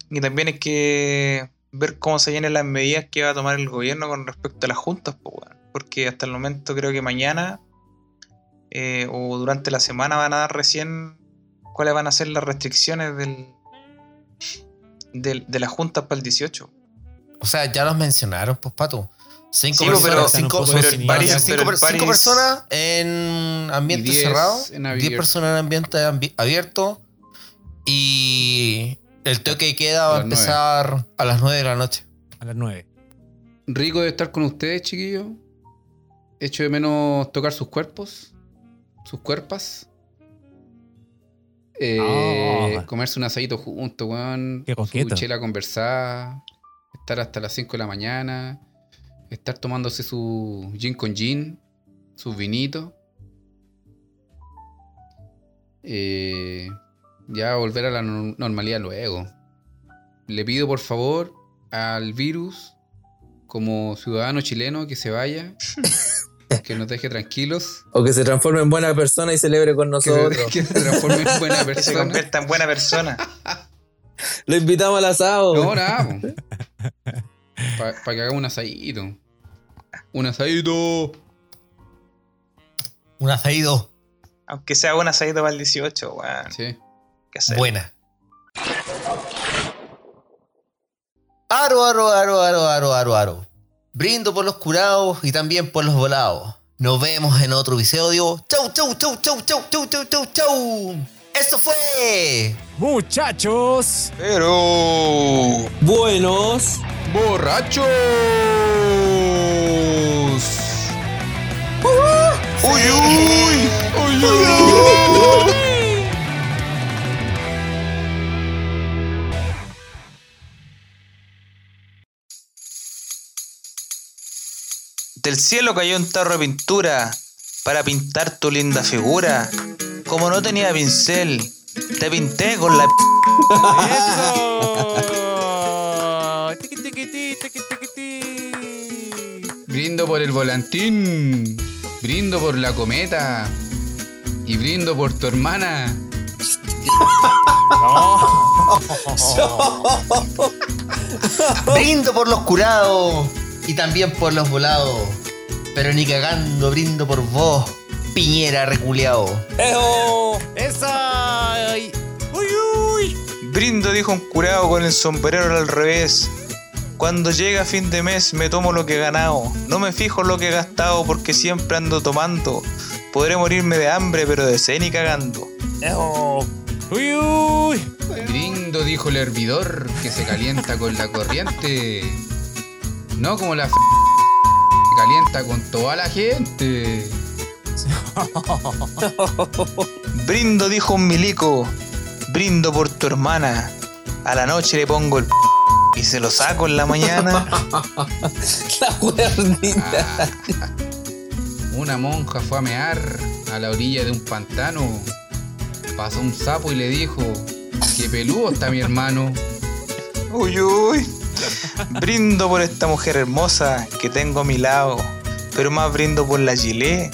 Y también hay que ver cómo se vienen las medidas que va a tomar el gobierno con respecto a las juntas, pues, weón. Porque hasta el momento creo que mañana eh, o durante la semana van a dar recién cuáles van a ser las restricciones del, del- de las juntas para el 18. O sea, ya los mencionaron, pues, pato. Cinco Sí, personas, pero- cinco, pero pero personas en ambiente diez cerrado, en 10 abierto. personas en ambiente ambi- abierto y el toque de queda va A a las nueve. empezar a las 9 de la noche. A las 9. Rico de estar con ustedes, chiquillos. Echo de menos tocar sus cuerpos, sus cuerpas. Eh, Ah. Comerse un asadito juntos, weón. Qué Su coqueto. chela conversar. Estar hasta las 5 de la mañana. Estar tomándose su gin con gin. Sus vinitos. Eh, ya volver a la no- normalidad luego. Le pido por favor al virus, como ciudadano chileno, que se vaya. que nos deje tranquilos. O que se transforme en buena persona y celebre con nosotros. que se transforme en buena Que se persona. convierta en buena persona. Lo invitamos al asado. No, Para que haga un asadito. Un asadito. Un asaído Aunque sea un asadito para el 18, weón. Sí. ¿Qué hacer? buena. Aro, aro, aro, aro, aro, aro, aro. Brindo por los curados y también por los volados. Nos vemos en otro episodio. Chau, chau, chau, chau, chau, chau, chau, chau, chau. Esto fue Muchachos. Pero. Buenos. ¡Borrachos! ¡Uy, uy! ¡Uy, uy! Del cielo cayó un tarro de pintura para pintar tu linda figura. Como no tenía pincel, te pinté con la. ¡Eso! Tiqui, tiqui, ti, tiqui, tiqui, ti. Brindo por el volantín. Brindo por la cometa. Y brindo por tu hermana. Brindo por los curados y también por los volados. Pero ni cagando brindo por vos, piñera reculeado. ¡Ejo! ¡Esa! ¡Ay! ¡Uy, uy! Brindo, dijo un curado con el sombrero al revés. Cuando llega fin de mes me tomo lo que he ganado. No me fijo en lo que he gastado porque siempre ando tomando. Podré morirme de hambre, pero de sed ni cagando. ¡Ejo! ¡Uy, uy! Brindo, dijo el hervidor, que se calienta con la corriente. No como la f que calienta con toda la gente. Brindo, dijo un milico. Brindo por tu hermana. A la noche le pongo el y se lo saco en la mañana. La cuernita. Ah. Una monja fue a mear a la orilla de un pantano. Pasó un sapo y le dijo, que peludo está mi hermano. Uy, uy. Brindo por esta mujer hermosa que tengo a mi lado. Pero más brindo por la chile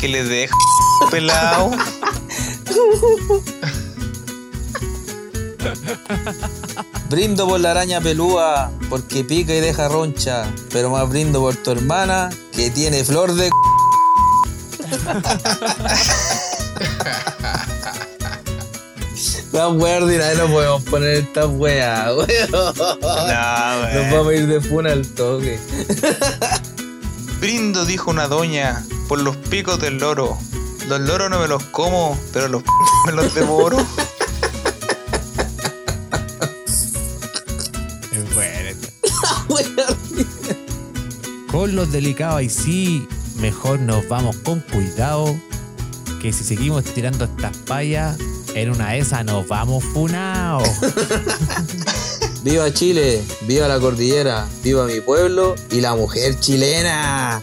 que le deja pelado. Brindo por la araña pelúa porque pica y deja roncha. Pero más brindo por tu hermana que tiene flor de. La wea ordinaria no podemos poner esta wea, weón. No, Nos wey. vamos a ir de funa al toque. Brindo, dijo una doña, por los picos del loro. Los loros no me los como, pero los me los devoro. Es buena esta. Wea Con los delicados ahí sí, mejor nos vamos con cuidado. Que si seguimos tirando estas payas, en una de esas nos vamos funados. Viva Chile, viva la cordillera, viva mi pueblo y la mujer chilena.